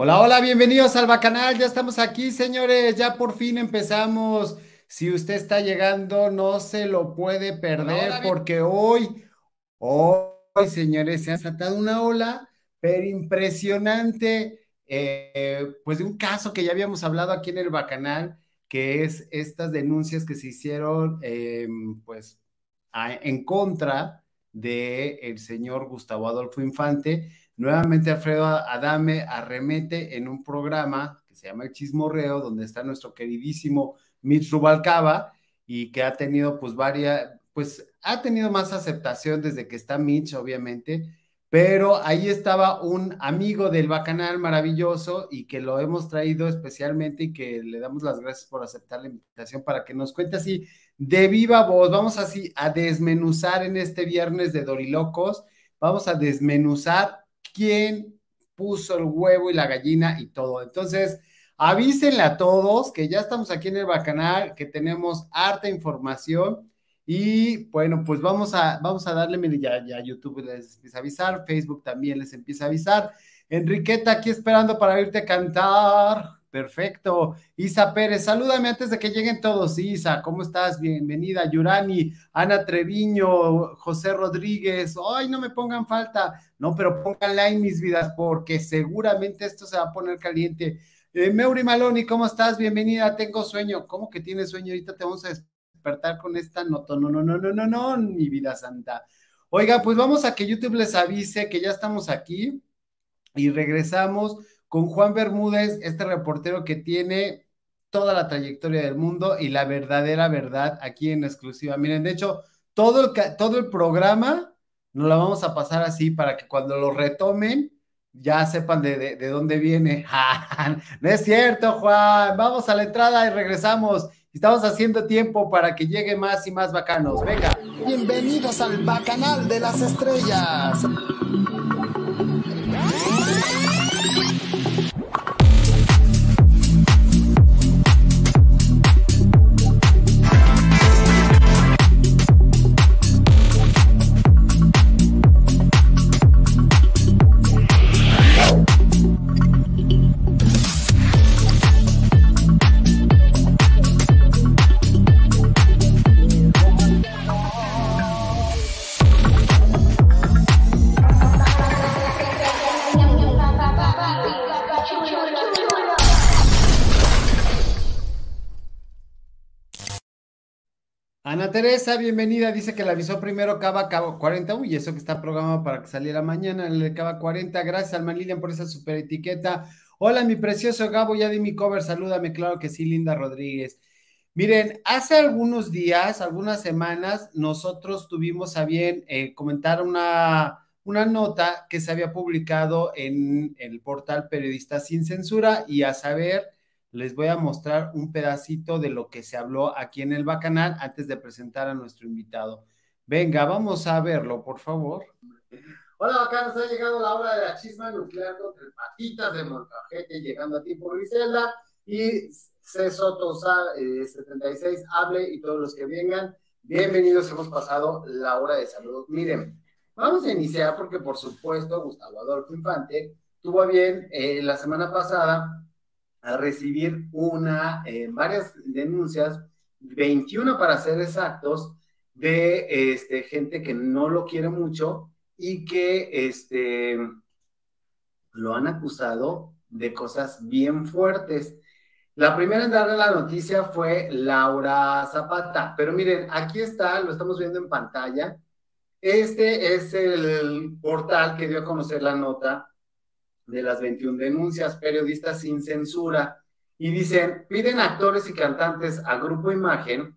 Hola, hola, bienvenidos al Bacanal. Ya estamos aquí, señores. Ya por fin empezamos. Si usted está llegando, no se lo puede perder porque hoy, hoy, señores, se ha saltado una ola, pero impresionante, eh, pues de un caso que ya habíamos hablado aquí en el Bacanal, que es estas denuncias que se hicieron, em, pues, en contra del el señor Gustavo Adolfo Infante Nuevamente Alfredo Adame arremete en un programa que se llama El Chismorreo, donde está nuestro queridísimo Mitch Rubalcaba y que ha tenido pues varias, pues ha tenido más aceptación desde que está Mitch, obviamente, pero ahí estaba un amigo del Bacanal maravilloso y que lo hemos traído especialmente y que le damos las gracias por aceptar la invitación para que nos cuente así de viva voz. Vamos así a desmenuzar en este viernes de Dorilocos, vamos a desmenuzar quién puso el huevo y la gallina y todo. Entonces, avísenle a todos que ya estamos aquí en el Bacanal, que tenemos harta información. Y bueno, pues vamos a, vamos a darle, mire, ya, ya YouTube les empieza a avisar, Facebook también les empieza a avisar. Enriqueta, aquí esperando para irte a cantar. Perfecto. Isa Pérez, salúdame antes de que lleguen todos. Isa, ¿cómo estás? Bienvenida. Yurani, Ana Treviño, José Rodríguez. Ay, no me pongan falta. No, pero pónganla en mis vidas porque seguramente esto se va a poner caliente. Eh, Meuri Maloni, ¿cómo estás? Bienvenida. Tengo sueño. ¿Cómo que tienes sueño? Ahorita te vamos a despertar con esta nota. No, no, no, no, no, no, mi vida santa. Oiga, pues vamos a que YouTube les avise que ya estamos aquí y regresamos con Juan Bermúdez, este reportero que tiene toda la trayectoria del mundo y la verdadera verdad aquí en exclusiva. Miren, de hecho, todo el, todo el programa nos la vamos a pasar así para que cuando lo retomen ya sepan de, de dónde viene. no es cierto, Juan. Vamos a la entrada y regresamos. Estamos haciendo tiempo para que llegue más y más bacanos. Venga. Bienvenidos al Bacanal de las Estrellas. Teresa, bienvenida. Dice que la avisó primero Cava, Cava 40. Uy, eso que está programado para que saliera mañana, el Cava 40. Gracias, Alma Lilian, por esa super etiqueta. Hola, mi precioso Gabo, ya di mi cover. Salúdame, claro que sí, Linda Rodríguez. Miren, hace algunos días, algunas semanas, nosotros tuvimos a bien eh, comentar una, una nota que se había publicado en el portal Periodista Sin Censura y a saber les voy a mostrar un pedacito de lo que se habló aquí en el Bacanal antes de presentar a nuestro invitado. Venga, vamos a verlo, por favor. Hola, bacanos, ha llegado la hora de la chisma nuclear contra el patitas de Molcajete, llegando a ti por Griselda y Cesoto 76, hable y todos los que vengan. Bienvenidos, hemos pasado la hora de salud. Miren, vamos a iniciar porque, por supuesto, Gustavo Adolfo Infante tuvo bien eh, la semana pasada a recibir una, eh, varias denuncias, 21 para ser exactos, de este, gente que no lo quiere mucho y que este, lo han acusado de cosas bien fuertes. La primera en darle la noticia fue Laura Zapata, pero miren, aquí está, lo estamos viendo en pantalla. Este es el portal que dio a conocer la nota de las 21 denuncias, periodistas sin censura, y dicen, piden actores y cantantes a Grupo Imagen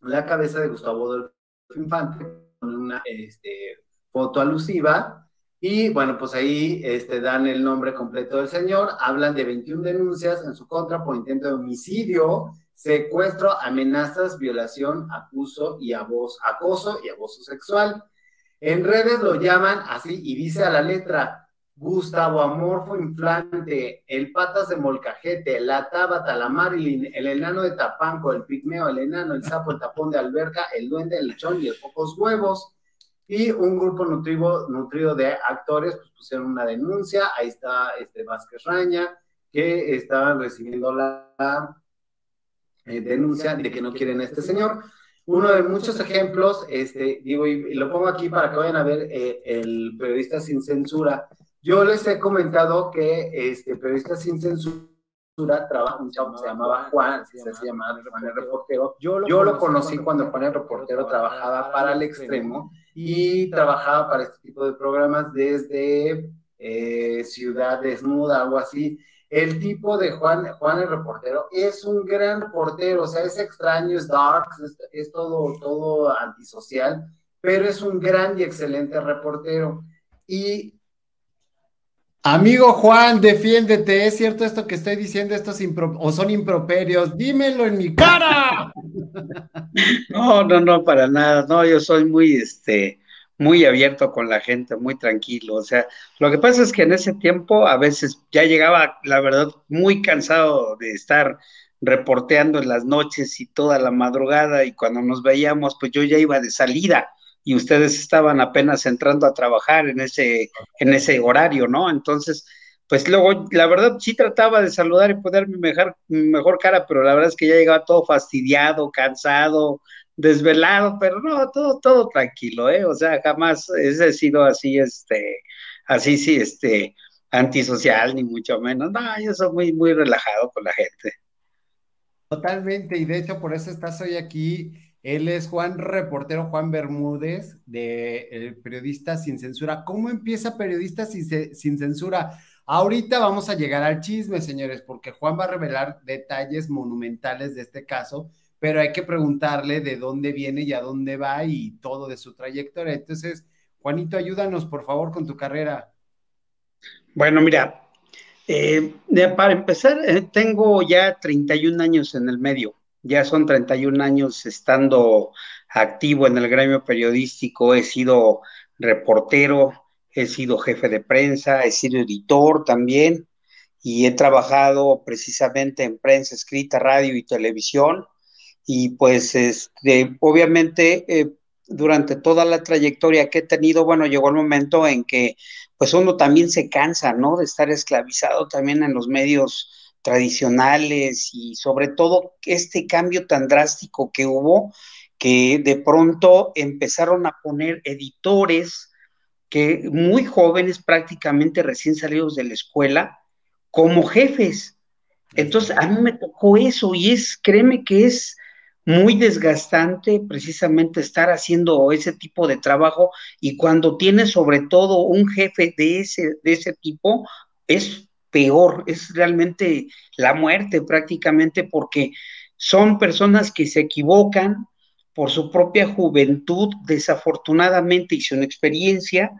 la cabeza de Gustavo Adolfo Infante con una este, foto alusiva, y bueno, pues ahí este, dan el nombre completo del señor, hablan de 21 denuncias en su contra por intento de homicidio, secuestro, amenazas, violación, acuso y abuso, acoso y abuso sexual. En redes lo llaman así y dice a la letra, Gustavo Amorfo Inflante, el Patas de Molcajete, la Tábata, la Marilyn, el enano de Tapanco, el Pigmeo, el enano, el sapo, el tapón de alberca, el duende, el lechón y el pocos huevos. y un grupo nutrido, de actores pues, pusieron una denuncia, ahí está este Vázquez Raña, que estaban recibiendo la eh, denuncia de que no quieren a este señor. Uno de muchos ejemplos, este, digo, y, lo pongo aquí para que vayan a ver eh, el periodista sin censura. Yo les he comentado que este periodista sin censura trabaja, un chavo se llamaba Juan, se, llamaba Juan el Reportero. Yo lo, conocí cuando Juan el Reportero trabajaba para el extremo y trabajaba para este tipo de programas desde eh, Ciudad Desnuda, algo así. El tipo de Juan, Juan el reportero es un gran reportero, o sea, es extraño, es dark, es, todo, todo antisocial, pero es un gran y excelente reportero. Y Amigo Juan, defiéndete, ¿es cierto esto que estoy diciendo? Estos o son improperios, dímelo en mi cara. No, no, no, para nada. No, yo soy muy, este, muy abierto con la gente, muy tranquilo. O sea, lo que pasa es que en ese tiempo a veces ya llegaba, la verdad, muy cansado de estar reporteando en las noches y toda la madrugada y cuando nos veíamos, pues yo ya iba de salida y ustedes estaban apenas entrando a trabajar en ese, en ese horario, ¿no? Entonces, pues luego, la verdad, sí trataba de saludar y ponerme mejor, mejor cara, pero la verdad es que ya llegaba todo fastidiado, cansado, desvelado, pero no, todo, todo tranquilo, ¿eh? O sea, jamás he sido así, este, así sí, este, antisocial, ni mucho menos. No, yo soy muy, muy relajado con la gente. Totalmente, y de hecho por eso estás hoy aquí. Él es Juan Reportero Juan Bermúdez, de Periodista Sin Censura. ¿Cómo empieza Periodista sin, sin Censura? Ahorita vamos a llegar al chisme, señores, porque Juan va a revelar detalles monumentales de este caso pero hay que preguntarle de dónde viene y a dónde va y todo de su trayectoria. Entonces, Juanito, ayúdanos por favor con tu carrera. Bueno, mira, eh, para empezar, eh, tengo ya 31 años en el medio, ya son 31 años estando activo en el gremio periodístico, he sido reportero, he sido jefe de prensa, he sido editor también y he trabajado precisamente en prensa escrita, radio y televisión y pues este, obviamente eh, durante toda la trayectoria que he tenido, bueno, llegó el momento en que pues uno también se cansa, ¿no? De estar esclavizado también en los medios tradicionales y sobre todo este cambio tan drástico que hubo, que de pronto empezaron a poner editores que muy jóvenes, prácticamente recién salidos de la escuela, como jefes. Entonces, a mí me tocó eso y es, créeme que es muy desgastante precisamente estar haciendo ese tipo de trabajo y cuando tienes sobre todo un jefe de ese, de ese tipo, es peor, es realmente la muerte prácticamente porque son personas que se equivocan por su propia juventud, desafortunadamente y sin experiencia,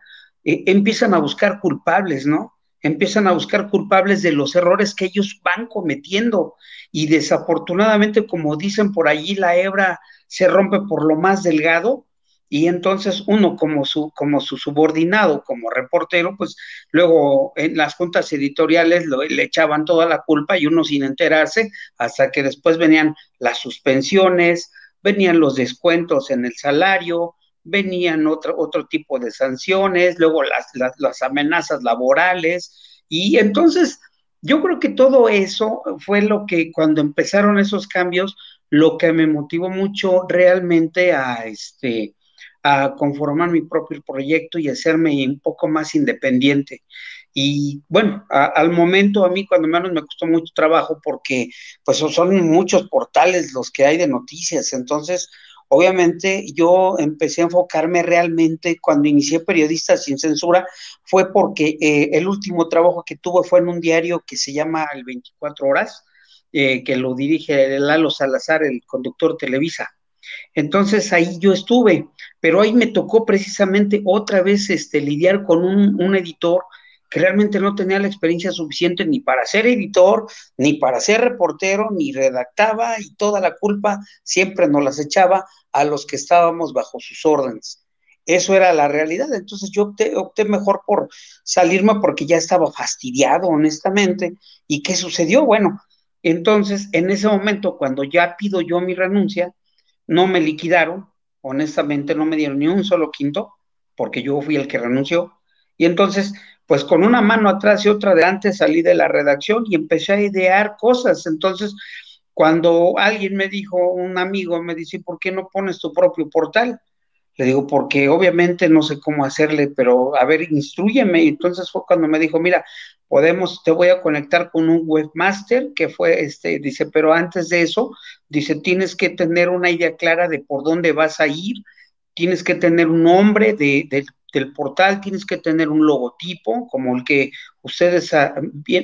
eh, empiezan a buscar culpables, ¿no? empiezan a buscar culpables de los errores que ellos van cometiendo y desafortunadamente, como dicen por allí, la hebra se rompe por lo más delgado y entonces uno como su, como su subordinado, como reportero, pues luego en las juntas editoriales le echaban toda la culpa y uno sin enterarse hasta que después venían las suspensiones, venían los descuentos en el salario, venían otro, otro tipo de sanciones, luego las, las, amenazas laborales, y entonces yo creo que todo eso fue lo que cuando empezaron esos cambios, lo que me motivó mucho realmente a este a conformar mi propio proyecto y hacerme un poco más independiente. Y bueno, al momento a mí cuando menos me costó mucho trabajo porque pues son muchos portales los que hay de noticias, entonces Obviamente yo empecé a enfocarme realmente cuando inicié Periodistas sin Censura, fue porque eh, el último trabajo que tuve fue en un diario que se llama El 24 Horas, eh, que lo dirige Lalo Salazar, el conductor Televisa. Entonces ahí yo estuve, pero ahí me tocó precisamente otra vez este, lidiar con un, editor que realmente no tenía la experiencia suficiente ni para ser editor, ni para ser reportero, ni redactaba y toda la culpa siempre nos las echaba a los que estábamos bajo sus órdenes. Eso era la realidad. Entonces yo opté, opté mejor por salirme porque ya estaba fastidiado, honestamente. ¿Y qué sucedió? Bueno, entonces en ese momento, cuando ya pido yo mi renuncia, no me liquidaron, honestamente no me dieron ni un solo quinto, porque yo fui el que renunció. Y entonces, pues con una mano atrás y otra adelante salí de la redacción y empecé a idear cosas. Entonces, cuando alguien me dijo, un amigo me dice, ¿por qué no pones tu propio portal? Le digo, porque obviamente no sé cómo hacerle, pero a ver, instruyeme. Entonces fue cuando me dijo, mira, podemos, te voy a conectar con un webmaster que fue, este, dice, pero antes de eso, dice, tienes que tener una idea clara de por dónde vas a ir, tienes que tener un nombre de, del portal, tienes que tener un logotipo, como el que ustedes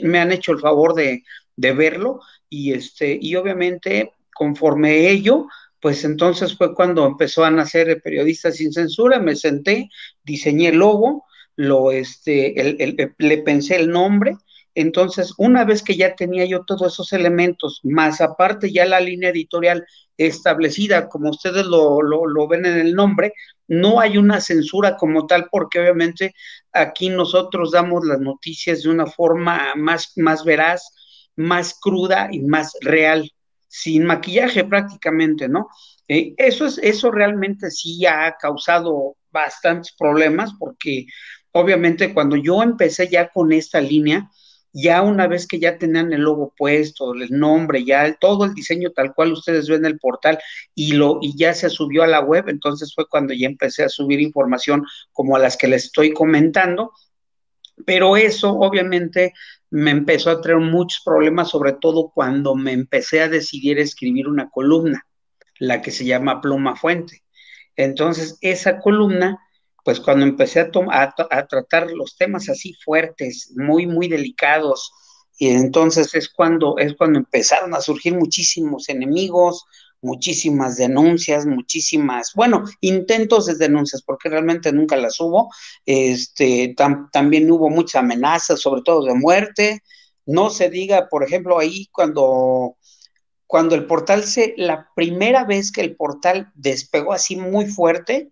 me han hecho el favor de, de verlo, y este, y obviamente, conforme ello, pues entonces fue cuando empezó a nacer Periodistas sin Censura, me senté, diseñé el logo, lo, este, le pensé el nombre, entonces una vez que ya tenía yo todos esos elementos, más aparte ya la línea editorial establecida, como ustedes lo, lo, ven en el nombre, no hay una censura como tal, porque obviamente aquí nosotros damos las noticias de una forma más, más veraz, más cruda y más real sin maquillaje prácticamente, ¿no? Eh, eso, es, eso realmente sí ha causado bastantes problemas porque obviamente cuando yo empecé ya con esta línea, ya una vez que ya tenían el logo puesto, el nombre, ya todo el diseño tal cual ustedes ven en el portal y lo y ya se subió a la web, entonces fue cuando ya empecé a subir información como a las que les estoy comentando, pero eso obviamente me empezó a traer muchos problemas, sobre todo cuando me empecé a decidir escribir una columna, la que se llama Pluma Fuente. Entonces, esa columna, pues cuando empecé a, tratar los temas así fuertes, muy, muy delicados, y entonces es cuando, es cuando empezaron a surgir muchísimos enemigos, muchísimas denuncias, muchísimas, bueno, intentos de denuncias, porque realmente nunca las hubo. Este, también hubo muchas amenazas, sobre todo de muerte. No se diga, por ejemplo, ahí cuando, cuando el portal se, la primera vez que el portal despegó así muy fuerte,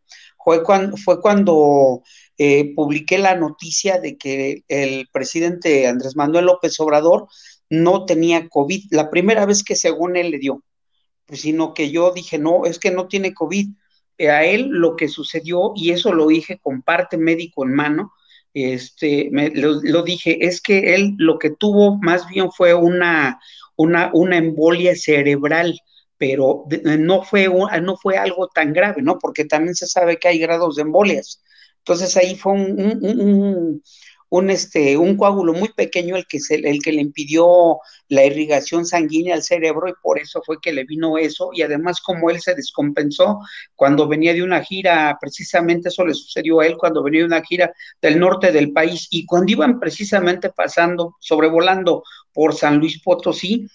fue cuando, fue cuando eh, publiqué la noticia de que el presidente Andrés Manuel López Obrador no tenía COVID, la primera vez que según él le dio sino que yo dije, no, es que no tiene COVID. Eh, a él lo que sucedió, y eso lo dije con parte médico en mano, este, lo, dije, es que él lo que tuvo más bien fue una, una, una embolia cerebral, pero no fue, no fue algo tan grave, ¿no? Porque también se sabe que hay grados de embolias. Entonces ahí fue un, este, un coágulo muy pequeño el que, se, el que le impidió la irrigación sanguínea al cerebro y por eso fue que le vino eso y además como él se descompensó cuando venía de una gira, precisamente eso le sucedió a él cuando venía de una gira del norte del país y cuando iban precisamente pasando, sobrevolando por San Luis Potosí,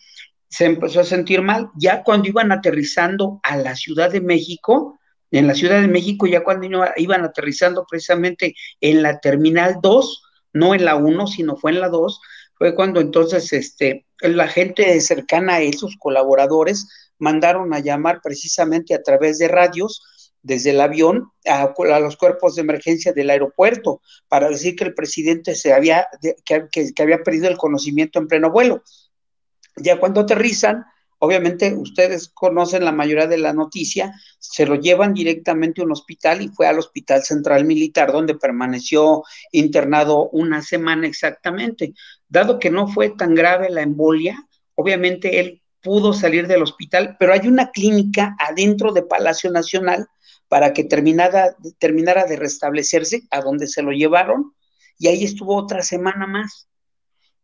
se empezó a sentir mal. Ya cuando iban aterrizando a la Ciudad de México, en la Ciudad de México, ya cuando iban aterrizando precisamente en la Terminal 2, no en la 1, sino fue en la 2, fue cuando entonces este, la gente cercana a él, sus colaboradores, mandaron a llamar precisamente a través de radios desde el avión a, los cuerpos de emergencia del aeropuerto para decir que el presidente se había, que, que había perdido el conocimiento en pleno vuelo. Ya cuando aterrizan, Obviamente ustedes conocen la mayoría de la noticia, se lo llevan directamente a un hospital y fue al Hospital Central Militar donde permaneció internado una semana exactamente. Dado que no fue tan grave la embolia, obviamente él pudo salir del hospital, pero hay una clínica adentro de Palacio Nacional para que terminara, terminara de restablecerse, a donde se lo llevaron, y ahí estuvo otra semana más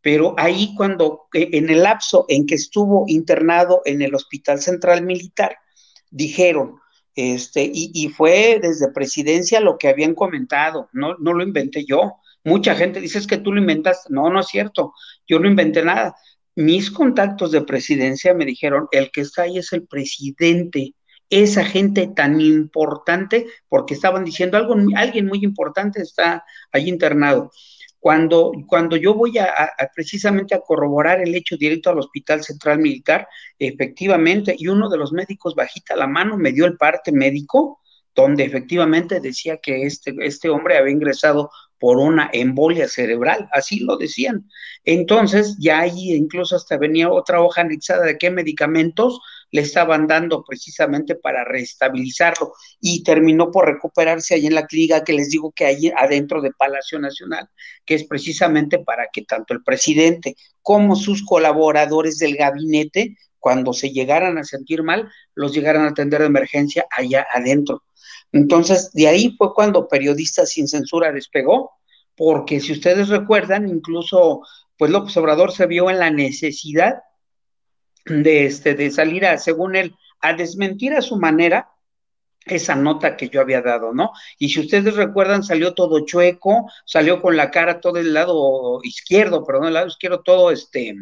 pero ahí cuando, eh, en el lapso en que estuvo internado en el Hospital Central Militar, dijeron, este, y, fue desde presidencia lo que habían comentado, no, no lo inventé yo. Mucha gente dice es que tú lo inventas. No, no es cierto. Yo no inventé nada. Mis contactos de presidencia me dijeron, el que está ahí es el presidente. Esa gente tan importante, porque estaban diciendo algo, alguien muy importante está ahí internado. Cuando, cuando yo voy a, precisamente a corroborar el hecho directo al Hospital Central Militar, efectivamente, y uno de los médicos bajita la mano, me dio el parte médico, donde efectivamente decía que este, este hombre había ingresado por una embolia cerebral, así lo decían. Entonces, ya ahí incluso hasta venía otra hoja anexada de qué medicamentos, le estaban dando precisamente para reestabilizarlo y terminó por recuperarse ahí en la clínica que les digo que hay adentro de Palacio Nacional, que es precisamente para que tanto el presidente como sus colaboradores del gabinete, cuando se llegaran a sentir mal, los llegaran a atender de emergencia allá adentro. Entonces, de ahí fue cuando Periodistas sin Censura despegó, porque si ustedes recuerdan, incluso, pues López Obrador se vio en la necesidad de, este, de salir a, según él, a desmentir a su manera esa nota que yo había dado, ¿no? Y si ustedes recuerdan, salió todo chueco, salió con la cara todo el lado izquierdo, perdón, el lado izquierdo todo, este,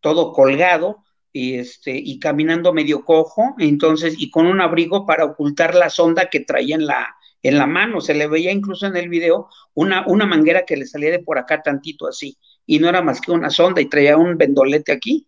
todo colgado, y este, y caminando medio cojo, entonces, y con un abrigo para ocultar la sonda que traía en la, en la mano, se le veía incluso en el video una, una manguera que le salía de por acá tantito así, y no era más que una sonda y traía un vendolete aquí,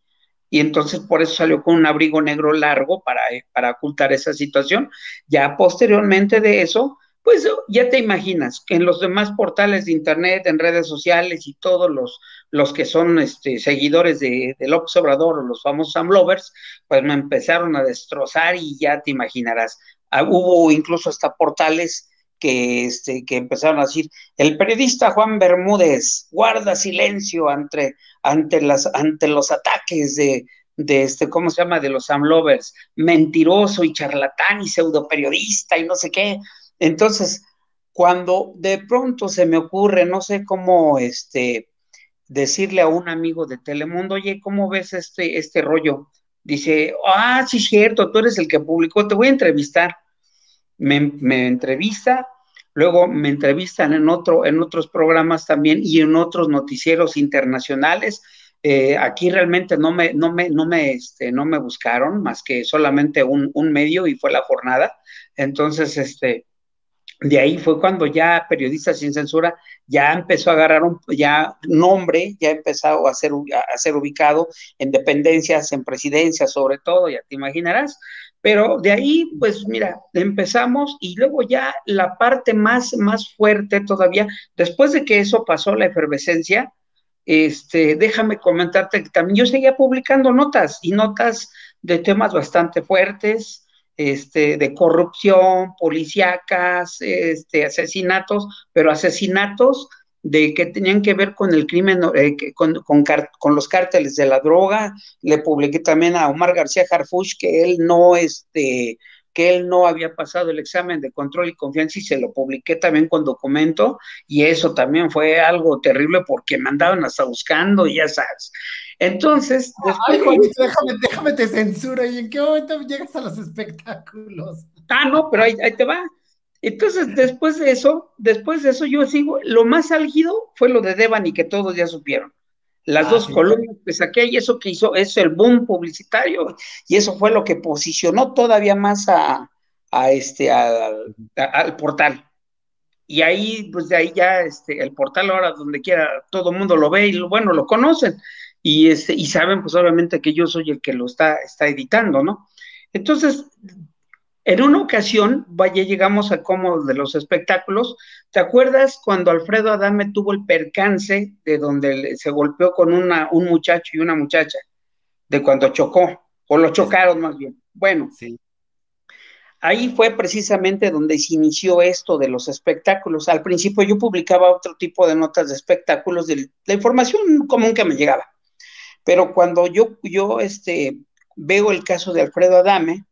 y entonces por eso salió con un abrigo negro largo para, para ocultar esa situación. Ya posteriormente de eso, pues ya te imaginas que en los demás portales de internet, en redes sociales y todos los, los que son este, seguidores de, de López Obrador o los famosos Amlovers, pues me empezaron a destrozar y ya te imaginarás. Ah, hubo incluso hasta portales que, este, que empezaron a decir, el periodista Juan Bermúdez guarda silencio ante, ante, las, ante los ataques de, de este, ¿cómo se llama? De los Amlovers, mentiroso y charlatán y pseudo periodista y no sé qué. Entonces, cuando de pronto se me ocurre, no sé cómo este, decirle a un amigo de Telemundo, oye, ¿cómo ves este, este rollo? Dice, ah, sí, cierto, tú eres el que publicó, te voy a entrevistar. Me, me entrevista, luego me entrevistan en, otro, en otros programas también y en otros noticieros internacionales. Eh, aquí realmente no me, no me, no me, este, no me buscaron más que solamente un, medio y fue la jornada. Entonces, este, de ahí fue cuando ya Periodistas sin Censura ya empezó a agarrar un ya nombre, ya empezó a ser, a ser ubicado en dependencias, en presidencias sobre todo, ya te imaginarás. Pero de ahí, pues mira, empezamos y luego ya la parte más, más fuerte todavía, después de que eso pasó, la efervescencia, este, déjame comentarte que también yo seguía publicando notas y notas de temas bastante fuertes, este, de corrupción, policíacas, este, asesinatos, pero asesinatos de que tenían que ver con el crimen, eh, con, con, los cárteles de la droga. Le publiqué también a Omar García Harfuch que él no, este, que él no había pasado el examen de control y confianza y se lo publiqué también con documento y eso también fue algo terrible porque mandaban hasta buscando, ya sabes. Entonces, Ay, Juanito, déjame, déjame te censura y en qué momento llegas a los espectáculos. Ah, no, pero ahí, te va. Entonces, después de eso, después de eso, yo sigo, lo más álgido fue lo de Devan y que todos ya supieron. Las ah, dos columnas que saqué y eso que hizo, es el boom publicitario, y eso fue lo que posicionó todavía más a, a este, al portal. Y ahí, pues de ahí ya, este, el portal ahora donde quiera, todo el mundo lo ve y bueno, lo conocen y, este, y saben pues obviamente que yo soy el que lo está, está editando, ¿no? Entonces, en una ocasión, vaya, llegamos a como de los espectáculos, ¿te acuerdas cuando Alfredo Adame tuvo el percance de donde se golpeó con una, un muchacho y una muchacha? De cuando chocó, o lo chocaron más bien. Bueno, sí. ahí fue precisamente donde se inició esto de los espectáculos. Al principio yo publicaba otro tipo de notas de espectáculos, de la información común que me llegaba. Pero cuando yo, yo este, veo el caso de Alfredo Adame,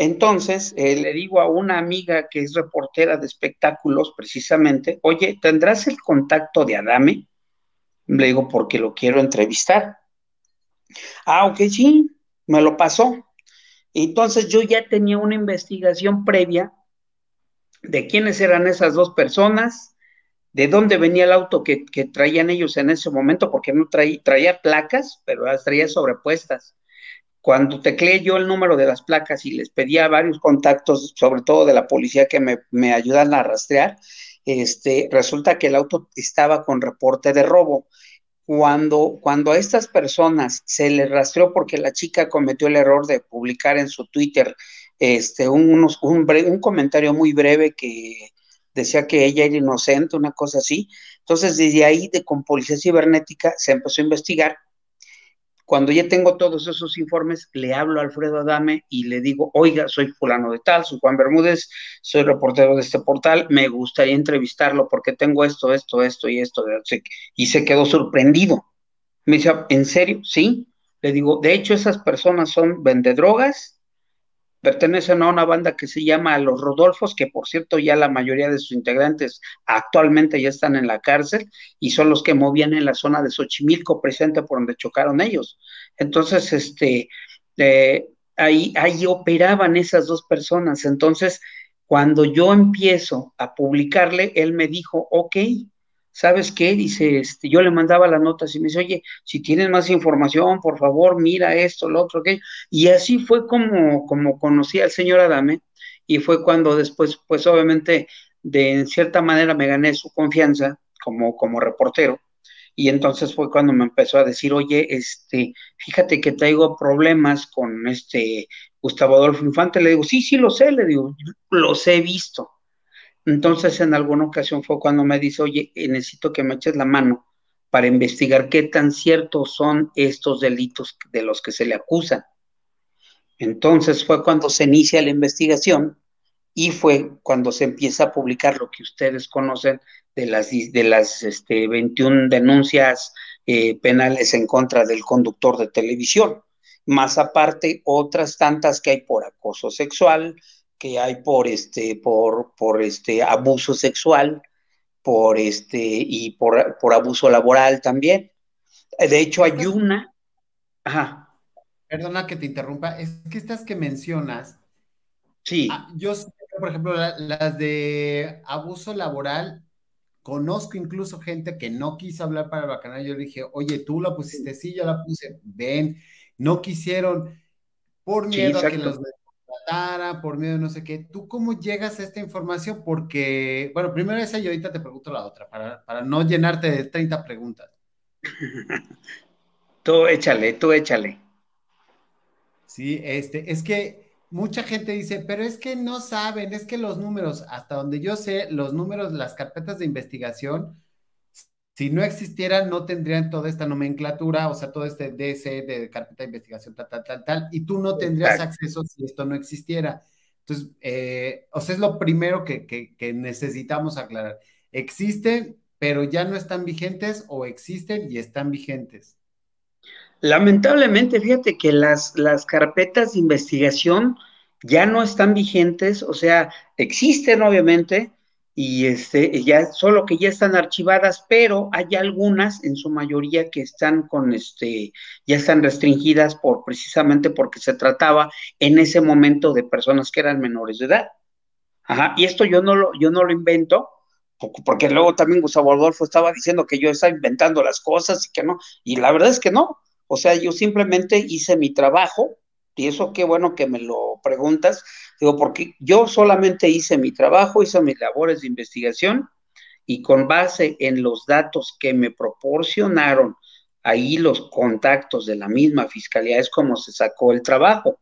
entonces eh, le digo a una amiga que es reportera de espectáculos precisamente, oye, ¿tendrás el contacto de Adame? Le digo, porque lo quiero entrevistar. Ah, ok, sí, me lo pasó. Entonces yo ya tenía una investigación previa de quiénes eran esas dos personas, de dónde venía el auto que, traían ellos en ese momento, porque no traía, traía placas, pero las traía sobrepuestas. Cuando tecleé yo el número de las placas y les pedía varios contactos, sobre todo de la policía que me, me ayudan a rastrear, este, resulta que el auto estaba con reporte de robo. Cuando, cuando a estas personas se les rastreó porque la chica cometió el error de publicar en su Twitter este, un, un comentario muy breve que, decía que ella era inocente, una cosa así. Entonces, desde ahí, de, con policía cibernética, se empezó a investigar. Cuando ya tengo todos esos informes, le hablo a Alfredo Adame y le digo, oiga, soy fulano de tal, soy Juan Bermúdez, soy reportero de este portal, me gustaría entrevistarlo porque tengo esto, esto, esto y esto. Y se quedó sorprendido. Me dice, ¿en serio? Sí. Le digo, de hecho, esas personas son vendedrogas, pertenecen a una banda que se llama Los Rodolfos, que por cierto ya la mayoría de sus integrantes actualmente ya están en la cárcel y son los que movían en la zona de Xochimilco, presente por donde chocaron ellos. Entonces, este, eh, ahí, ahí operaban esas dos personas. Entonces, cuando yo empiezo a publicarle, él me dijo, ok, ¿sabes qué? Dice, este, yo le mandaba las notas y me dice, oye, si tienes más información, por favor, mira esto, lo otro, aquello. Y así fue como, como conocí al señor Adame y fue cuando después, pues obviamente, de en cierta manera me gané su confianza como, como reportero. Y entonces fue cuando me empezó a decir, oye, este, fíjate que traigo problemas con este Gustavo Adolfo Infante. Le digo, sí, sí, lo sé, le digo, los he visto entonces, en alguna ocasión fue cuando me dice, oye, eh, necesito que me eches la mano para investigar qué tan ciertos son estos delitos de los que se le acusan. Entonces fue cuando se inicia la investigación y fue cuando se empieza a publicar lo que ustedes conocen de las, de las este, 21 denuncias eh, penales en contra del conductor de televisión, más aparte otras tantas que hay por acoso sexual, que hay por este, por, por este abuso sexual, por este, y por, por abuso laboral también. De hecho, hay una. Ajá. Perdona que te interrumpa, es que estas que mencionas. Sí. Ah, yo sé, por ejemplo, las de abuso laboral, conozco incluso gente que no quiso hablar para el bacanal. Yo le dije, oye, tú la pusiste, sí, yo la puse, ven, no quisieron por miedo a que los por miedo de no sé qué. ¿Tú cómo llegas a esta información? Porque, bueno, primero esa y ahorita te pregunto la otra, para, para no llenarte de 30 preguntas. tú échale, tú échale. Sí, este, es que mucha gente dice, pero es que no saben, es que los números, hasta donde yo sé, los números, las carpetas de investigación, si no existieran, no tendrían toda esta nomenclatura, o sea, todo este DC de carpeta de investigación, tal, tal, tal, tal, y tú no tendrías acceso si esto no existiera. Entonces, eh, o sea, es lo primero que, que, necesitamos aclarar. ¿Existen, pero ya no están vigentes o existen y están vigentes? Lamentablemente, fíjate que las, las carpetas de investigación ya no están vigentes, o sea, existen obviamente, y este, ya, solo que ya están archivadas, pero hay algunas, en su mayoría, que están con este, ya están restringidas por precisamente porque se trataba en ese momento de personas que eran menores de edad. Ajá, y esto yo no lo, yo no lo invento, porque luego también Gustavo Adolfo estaba diciendo que yo estaba inventando las cosas y que no, y la verdad es que no. O sea, yo simplemente hice mi trabajo, y eso qué bueno que me lo preguntas, digo, porque yo solamente hice mi trabajo, hice mis labores de investigación y con base en los datos que me proporcionaron ahí los contactos de la misma fiscalía es como se sacó el trabajo.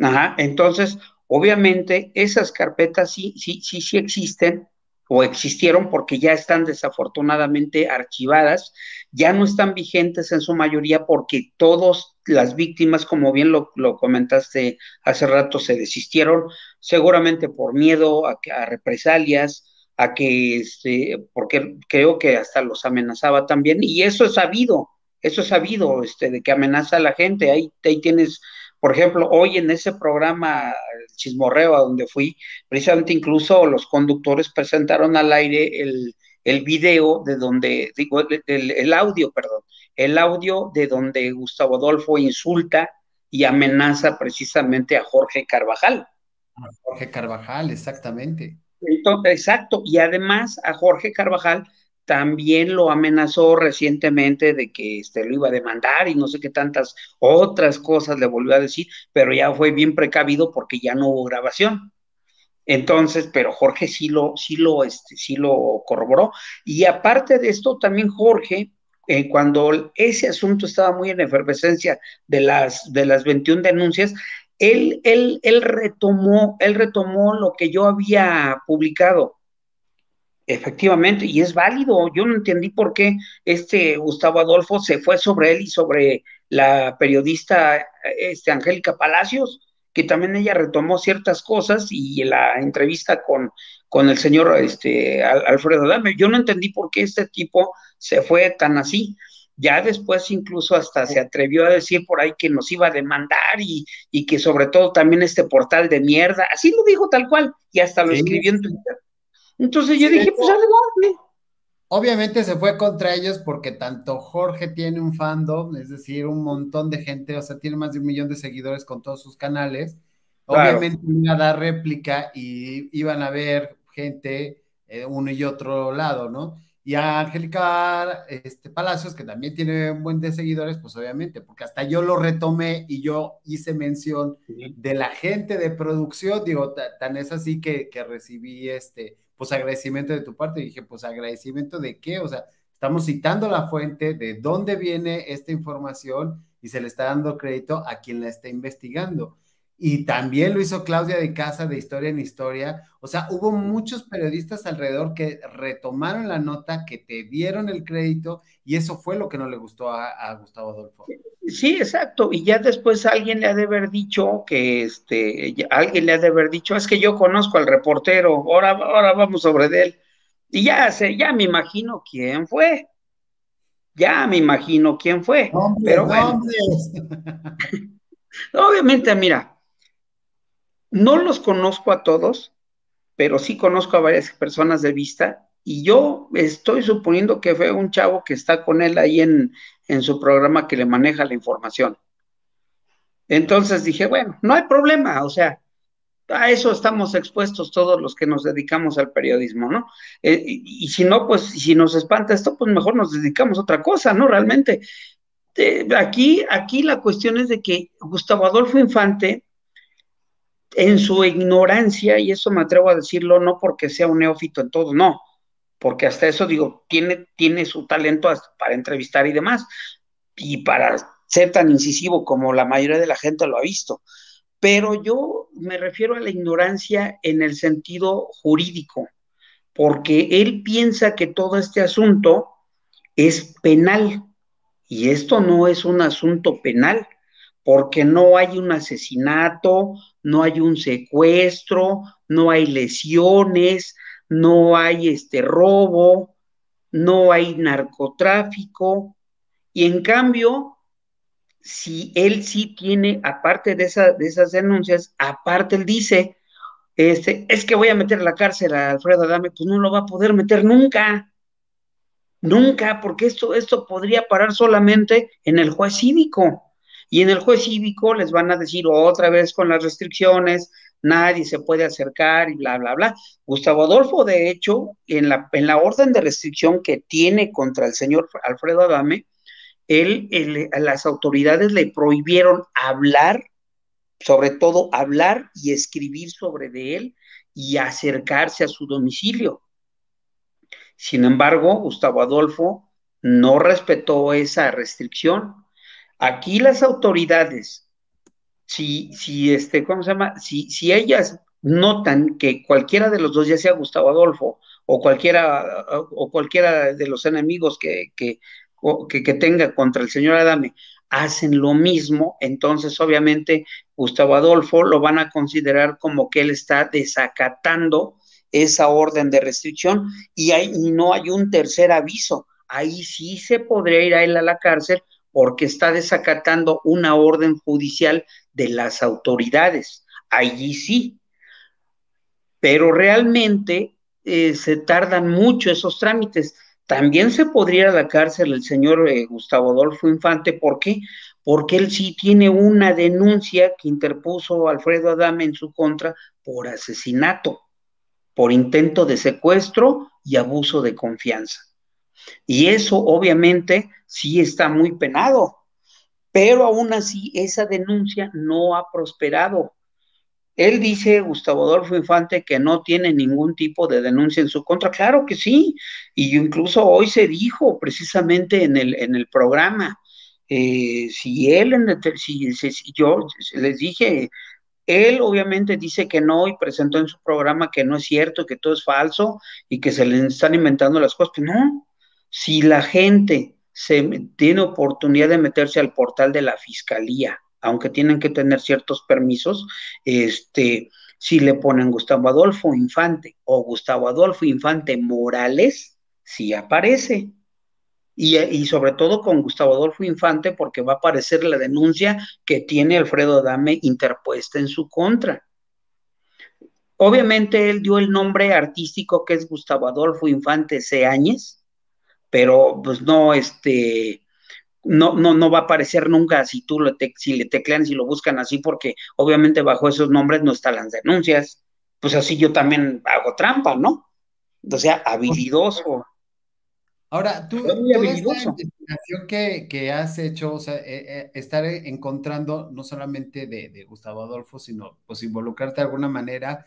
Ajá, entonces, obviamente esas carpetas sí, sí, sí, sí existen, o existieron porque ya están desafortunadamente archivadas, ya no están vigentes en su mayoría porque todas las víctimas, como bien lo, comentaste hace rato, se desistieron, seguramente por miedo a, a represalias, a que, este, porque creo que hasta los amenazaba también, y eso es sabido, eso es sabido, este, de que amenaza a la gente, ahí, ahí tienes por ejemplo, hoy en ese programa Chismorreo a donde fui, precisamente incluso los conductores presentaron al aire el, el video de donde, digo, el, el, audio, perdón, el audio de donde Gustavo Adolfo insulta y amenaza precisamente a Jorge Carvajal. A Jorge Carvajal, exactamente. Entonces, exacto, y además a Jorge Carvajal también lo amenazó recientemente de que este, lo iba a demandar y no sé qué tantas otras cosas le volvió a decir, pero ya fue bien precavido porque ya no hubo grabación. Entonces, pero Jorge sí lo, sí lo, este, sí lo corroboró. Y aparte de esto, también Jorge, eh, cuando ese asunto estaba muy en efervescencia de las, de las 21 denuncias, él, él, él, retomó, él retomó lo que yo había publicado Efectivamente, y es válido. Yo no entendí por qué este Gustavo Adolfo se fue sobre él y sobre la periodista este, Angélica Palacios, que también ella retomó ciertas cosas y la entrevista con, con el señor este, Alfredo Dame. Yo no entendí por qué este tipo se fue tan así. Ya después incluso hasta se atrevió a decir por ahí que nos iba a demandar y, y que sobre todo también este portal de mierda, así lo dijo tal cual, y hasta lo escribió en Twitter. Entonces yo dije, pues adelante. Obviamente se fue contra ellos porque tanto Jorge tiene un fandom, es decir, un montón de gente, o sea, tiene más de un millón de seguidores con todos sus canales. Obviamente iba a dar réplica y iban a ver gente eh, uno y otro lado, ¿no? Y a Angélica este, Palacios, que también tiene un buen de seguidores, pues obviamente, porque hasta yo lo retomé y yo hice mención de la gente de producción, digo, tan es así que, que recibí este pues agradecimiento de tu parte. Y dije, pues agradecimiento de qué, o sea, estamos citando la fuente de dónde viene esta información y se le está dando crédito a quien la está investigando. Y también lo hizo Claudia de Casa de Historia en Historia. O sea, hubo muchos periodistas alrededor que retomaron la nota, que te dieron el crédito, y eso fue lo que no le gustó a, Gustavo Adolfo. Sí, exacto. Y ya después alguien le ha de haber dicho que este, alguien le ha de haber dicho, es que yo conozco al reportero, ahora, ahora vamos sobre él. Y ya sé, ya me imagino quién fue. Ya me imagino quién fue. pero bueno. Obviamente, mira, no los conozco a todos, pero sí conozco a varias personas de vista y yo estoy suponiendo que fue un chavo que está con él ahí en, en su programa que le maneja la información. Entonces dije, bueno, no hay problema, o sea, a eso estamos expuestos todos los que nos dedicamos al periodismo, ¿no? Eh, y, si no, pues si nos espanta esto, pues mejor nos dedicamos a otra cosa, ¿no? Realmente. Eh, aquí, aquí la cuestión es de que Gustavo Adolfo Infante en su ignorancia, y eso me atrevo a decirlo no porque sea un neófito en todo, no, porque hasta eso digo, tiene, tiene su talento para entrevistar y demás, y para ser tan incisivo como la mayoría de la gente lo ha visto. Pero yo me refiero a la ignorancia en el sentido jurídico, porque él piensa que todo este asunto es penal, y esto no es un asunto penal, porque no hay un asesinato, no hay un secuestro, no hay lesiones, no hay este robo, no hay narcotráfico. Y en cambio, si él sí tiene, aparte de, de esas denuncias, aparte él dice, este, es que voy a meter a la cárcel a Alfredo Adame, pues no lo va a poder meter nunca. Nunca, porque esto, esto podría parar solamente en el juez cívico. Y en el juez cívico les van a decir otra vez con las restricciones, nadie se puede acercar y bla, bla, bla. Gustavo Adolfo, de hecho, en la, en la orden de restricción que tiene contra el señor Alfredo Adame, él, las autoridades le prohibieron hablar, sobre todo hablar y escribir sobre de él y acercarse a su domicilio. Sin embargo, Gustavo Adolfo no respetó esa restricción Aquí las autoridades, si, si este, ¿cómo se llama? Si, si ellas notan que cualquiera de los dos, ya sea Gustavo Adolfo o cualquiera, o cualquiera de los enemigos que, que, que, tenga contra el señor Adame, hacen lo mismo, entonces obviamente Gustavo Adolfo lo van a considerar como que él está desacatando esa orden de restricción y, hay, y no hay un tercer aviso. Ahí sí se podría ir a él a la cárcel porque está desacatando una orden judicial de las autoridades. Allí sí. Pero realmente eh, se tardan mucho esos trámites. También se podría ir a la cárcel el señor eh, Gustavo Adolfo Infante. ¿Por qué? Porque él sí tiene una denuncia que interpuso Alfredo Adame en su contra por asesinato, por intento de secuestro y abuso de confianza. Y eso obviamente sí está muy penado, pero aún así esa denuncia no ha prosperado. Él dice, Gustavo Adolfo Infante, que no tiene ningún tipo de denuncia en su contra. Claro que sí, y incluso hoy se dijo precisamente en el, en el programa, eh, si él, si, si, yo les dije, él obviamente dice que no y presentó en su programa que no es cierto, que todo es falso y que se le están inventando las cosas. Pero no, si la gente se tiene oportunidad de meterse al portal de la fiscalía, aunque tienen que tener ciertos permisos, este, si le ponen Gustavo Adolfo Infante o Gustavo Adolfo Infante Morales, sí aparece. Y, sobre todo con Gustavo Adolfo Infante, porque va a aparecer la denuncia que tiene Alfredo Dame interpuesta en su contra. Obviamente él dio el nombre artístico que es Gustavo Adolfo Infante Ceáñez, pero pues no, este, no, no, no va a aparecer nunca si tú lo si le teclean, si lo buscan así, porque obviamente bajo esos nombres no están las denuncias. Pues así yo también hago trampa, ¿no? O sea, habilidoso. Ahora, tú, toda esta investigación que, que, has hecho, o sea, eh, eh, estar encontrando no solamente de, de, Gustavo Adolfo, sino pues involucrarte de alguna manera,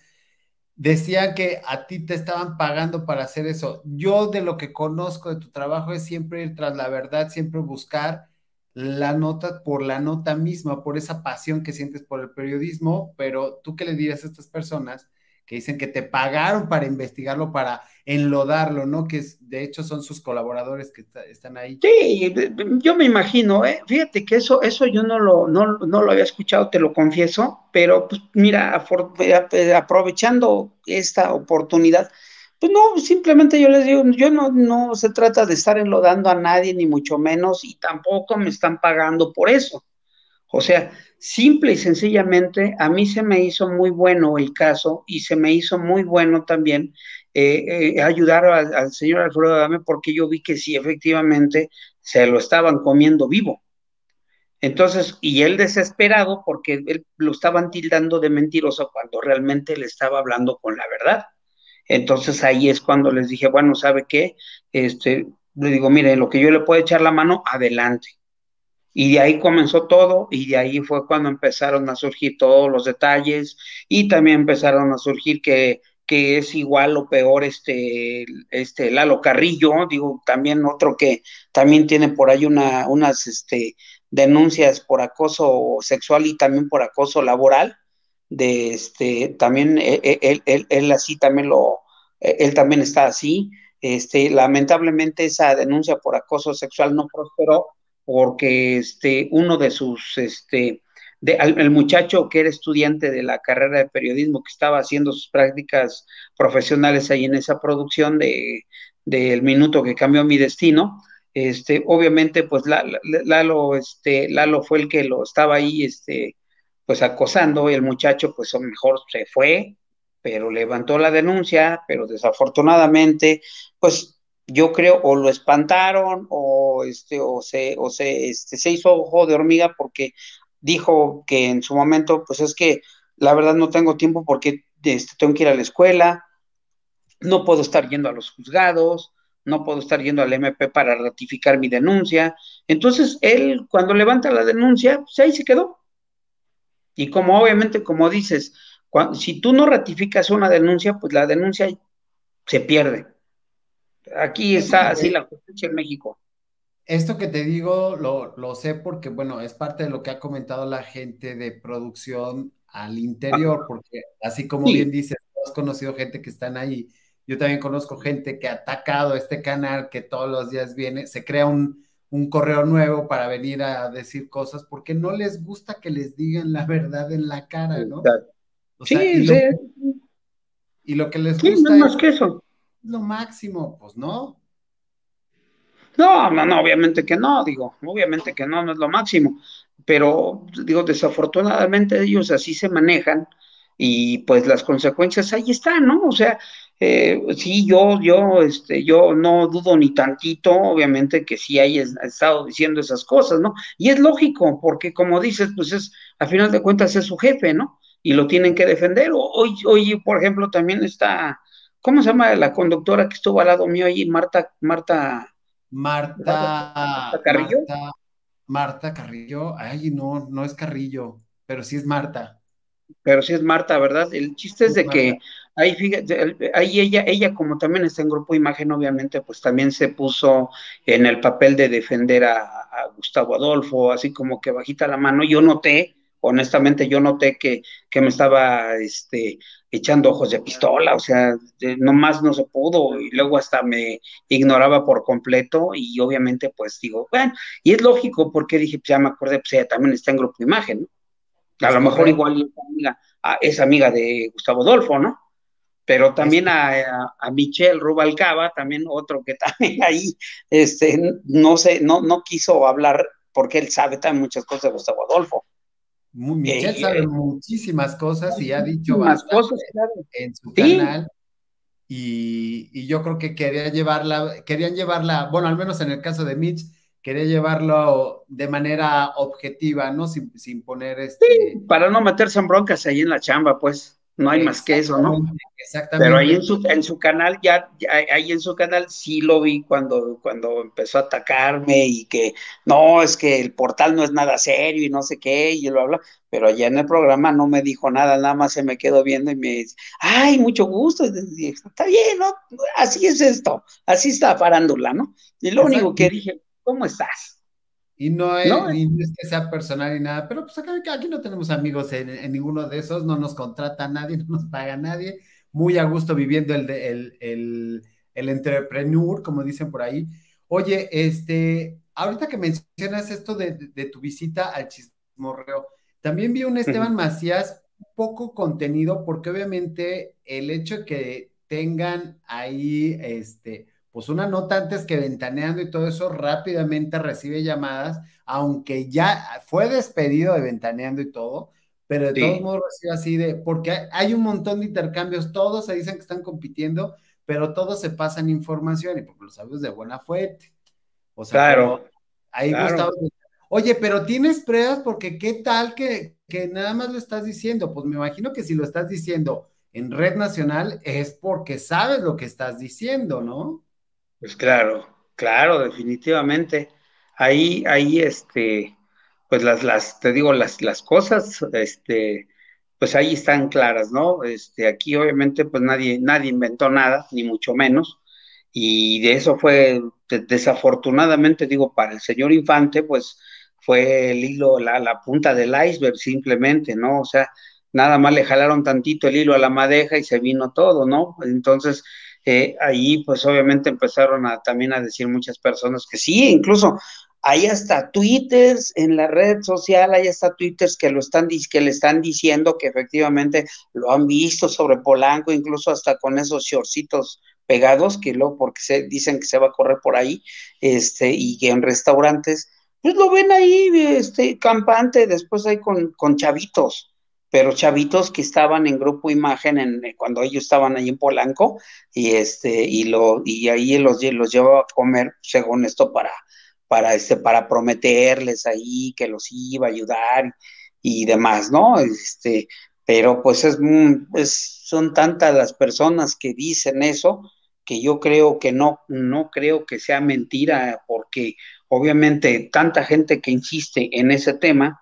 decía que a ti te estaban pagando para hacer eso. Yo de lo que conozco de tu trabajo es siempre ir tras la verdad, siempre buscar la nota por la nota misma, por esa pasión que sientes por el periodismo, pero tú qué le dirías a estas personas que dicen que te pagaron para investigarlo, para enlodarlo, ¿no? Que de hecho son sus colaboradores que están ahí. Sí, yo me imagino, ¿eh? fíjate que eso, eso yo no lo, no, no lo había escuchado, te lo confieso, pero pues mira, eh, aprovechando esta oportunidad, pues no, simplemente yo les digo, yo no, no se trata de estar enlodando a nadie, ni mucho menos, y tampoco me están pagando por eso. O sea, simple y sencillamente, a mí se me hizo muy bueno el caso y se me hizo muy bueno también eh, eh, ayudar al, señor Alfredo Dame porque yo vi que sí, efectivamente, se lo estaban comiendo vivo. Entonces, y él desesperado porque él lo estaban tildando de mentiroso cuando realmente le estaba hablando con la verdad. Entonces ahí es cuando les dije, bueno, ¿sabe qué? Este, le digo, mire, lo que yo le puedo echar la mano, adelante. Y de ahí comenzó todo y de ahí fue cuando empezaron a surgir todos los detalles y también empezaron a surgir que, que es igual o peor este, este Lalo Carrillo, digo, también otro que también tiene por ahí una, unas este, denuncias por acoso sexual y también por acoso laboral, de este, también e, e, él, él, él así también lo, e, él también está así, este, lamentablemente esa denuncia por acoso sexual no prosperó porque este, uno de sus, este, de, el muchacho que era estudiante de la carrera de periodismo, que estaba haciendo sus prácticas profesionales ahí en esa producción de del minuto que cambió mi destino, este, obviamente, pues Lalo, este, Lalo fue el que lo estaba ahí, este, pues acosando, y el muchacho, pues a lo mejor se fue, pero levantó la denuncia, pero desafortunadamente, pues yo creo o lo espantaron o este o se o se este, se hizo ojo de hormiga porque dijo que en su momento pues es que la verdad no tengo tiempo porque este, tengo que ir a la escuela no puedo estar yendo a los juzgados no puedo estar yendo al MP para ratificar mi denuncia. Entonces él cuando levanta la denuncia pues ahí se quedó. Y como obviamente como dices si tú no ratificas una denuncia pues la denuncia se pierde Aquí está así la justicia en México. Esto que te digo lo, sé porque, bueno, es parte de lo que ha comentado la gente de producción al interior, porque así como bien dices, has conocido gente que están ahí. Yo también conozco gente que ha atacado este canal, que todos los días viene, se crea un, correo nuevo para venir a decir cosas, porque no les gusta que les digan la verdad en la cara, ¿no? sí, y sí. y lo que les gusta. No es más que eso lo máximo, pues no. No, no, no, obviamente que no, digo, obviamente que no, no es lo máximo, pero digo, desafortunadamente ellos así se manejan y pues las consecuencias ahí están, ¿no? O sea, eh, sí, yo, yo, este, yo no dudo ni tantito, obviamente que sí hay estado diciendo esas cosas, ¿no? Y es lógico, porque como dices, pues es, a final de cuentas es su jefe, ¿no? Y lo tienen que defender. Hoy, hoy por ejemplo, también está ¿Cómo se llama la conductora que estuvo al lado mío ahí? Marta, Marta. Marta. Carrillo. Marta, Carrillo. Ay, no, no es Carrillo, pero sí es Marta. Pero sí es Marta, ¿verdad? El chiste es de que ahí, fíjate, ahí ella, ella como también está en grupo imagen, obviamente, pues también se puso en el papel de defender a, a Gustavo Adolfo, así como que bajita la mano. Yo noté honestamente yo noté que, que me estaba este, echando ojos de pistola, o sea, nomás no se pudo y luego hasta me ignoraba por completo y obviamente pues digo, bueno, y es lógico porque dije, pues ya me acordé, pues ella también está en grupo de imagen, ¿no? A lo mejor igual es amiga, es amiga de Gustavo Adolfo, ¿no? Pero también a, a, Michelle Rubalcaba, también otro que también ahí, este, no sé, no, no quiso hablar porque él sabe también muchas cosas de Gustavo Adolfo. Michelle sabe muchísimas cosas y ha dicho cosas en su canal. Y, y, yo creo que quería llevarla, querían llevarla, bueno, al menos en el caso de Mitch, quería llevarlo de manera objetiva, ¿no? Sin, sin poner este. para no meterse en broncas ahí en la chamba, pues. No hay más que eso, ¿no? Exactamente. Pero ahí en su, en su canal, ya, ahí en su canal sí lo vi cuando, cuando empezó a atacarme y que no, es que el portal no es nada serio y no sé qué, y lo hablo, pero allá en el programa no me dijo nada, nada más se me quedó viendo y me dice, ay, mucho gusto, está bien, ¿no? Así es esto, así está farándula, ¿no? Y lo único que dije, ¿cómo estás? Y no es, es que sea personal ni nada, pero pues acá, aquí no tenemos amigos en, ninguno de esos, no nos contrata nadie, no nos paga nadie, muy a gusto viviendo el, el, el, el entrepreneur, como dicen por ahí. Oye, este, ahorita que mencionas esto de, de, tu visita al chismorreo, también vi un Esteban Macías poco contenido, porque obviamente el hecho de que tengan ahí, este, pues una nota antes que ventaneando y todo eso rápidamente recibe llamadas, aunque ya fue despedido de ventaneando y todo, pero de todos modos recibe así de, porque hay un montón de intercambios, todos se dicen que están compitiendo, pero todos se pasan información y porque lo sabes de buena fuente. O sea, claro. Ahí Gustavo, oye, pero tienes pruebas porque qué tal que, que nada más lo estás diciendo, pues me imagino que si lo estás diciendo en red nacional es porque sabes lo que estás diciendo, ¿no? Pues claro, claro, definitivamente. Ahí, ahí, este, pues las, las, te digo, las, las cosas, este, pues ahí están claras, ¿no? Este, aquí obviamente, pues nadie, nadie inventó nada, ni mucho menos, y de eso fue, desafortunadamente, digo, para el señor Infante, pues fue el hilo, la, la punta del iceberg simplemente, ¿no? O sea, nada más le jalaron tantito el hilo a la madeja y se vino todo, ¿no? Entonces, eh, ahí pues obviamente empezaron a, también a decir muchas personas que sí, incluso hay hasta twitters en la red social, hay hasta twitters que lo están que le están diciendo que efectivamente lo han visto sobre Polanco, incluso hasta con esos shortcitos pegados que luego porque se dicen que se va a correr por ahí, este, y en restaurantes, pues lo ven ahí, este, campante, después ahí con, con chavitos, pero chavitos que estaban en grupo imagen en, eh, cuando ellos estaban ahí en Polanco y este y lo y ahí los, los llevaba a comer según esto para para este para prometerles ahí que los iba a ayudar y, demás, ¿no? Este, pero pues es, es son tantas las personas que dicen eso que yo creo que no no creo que sea mentira porque obviamente tanta gente que insiste en ese tema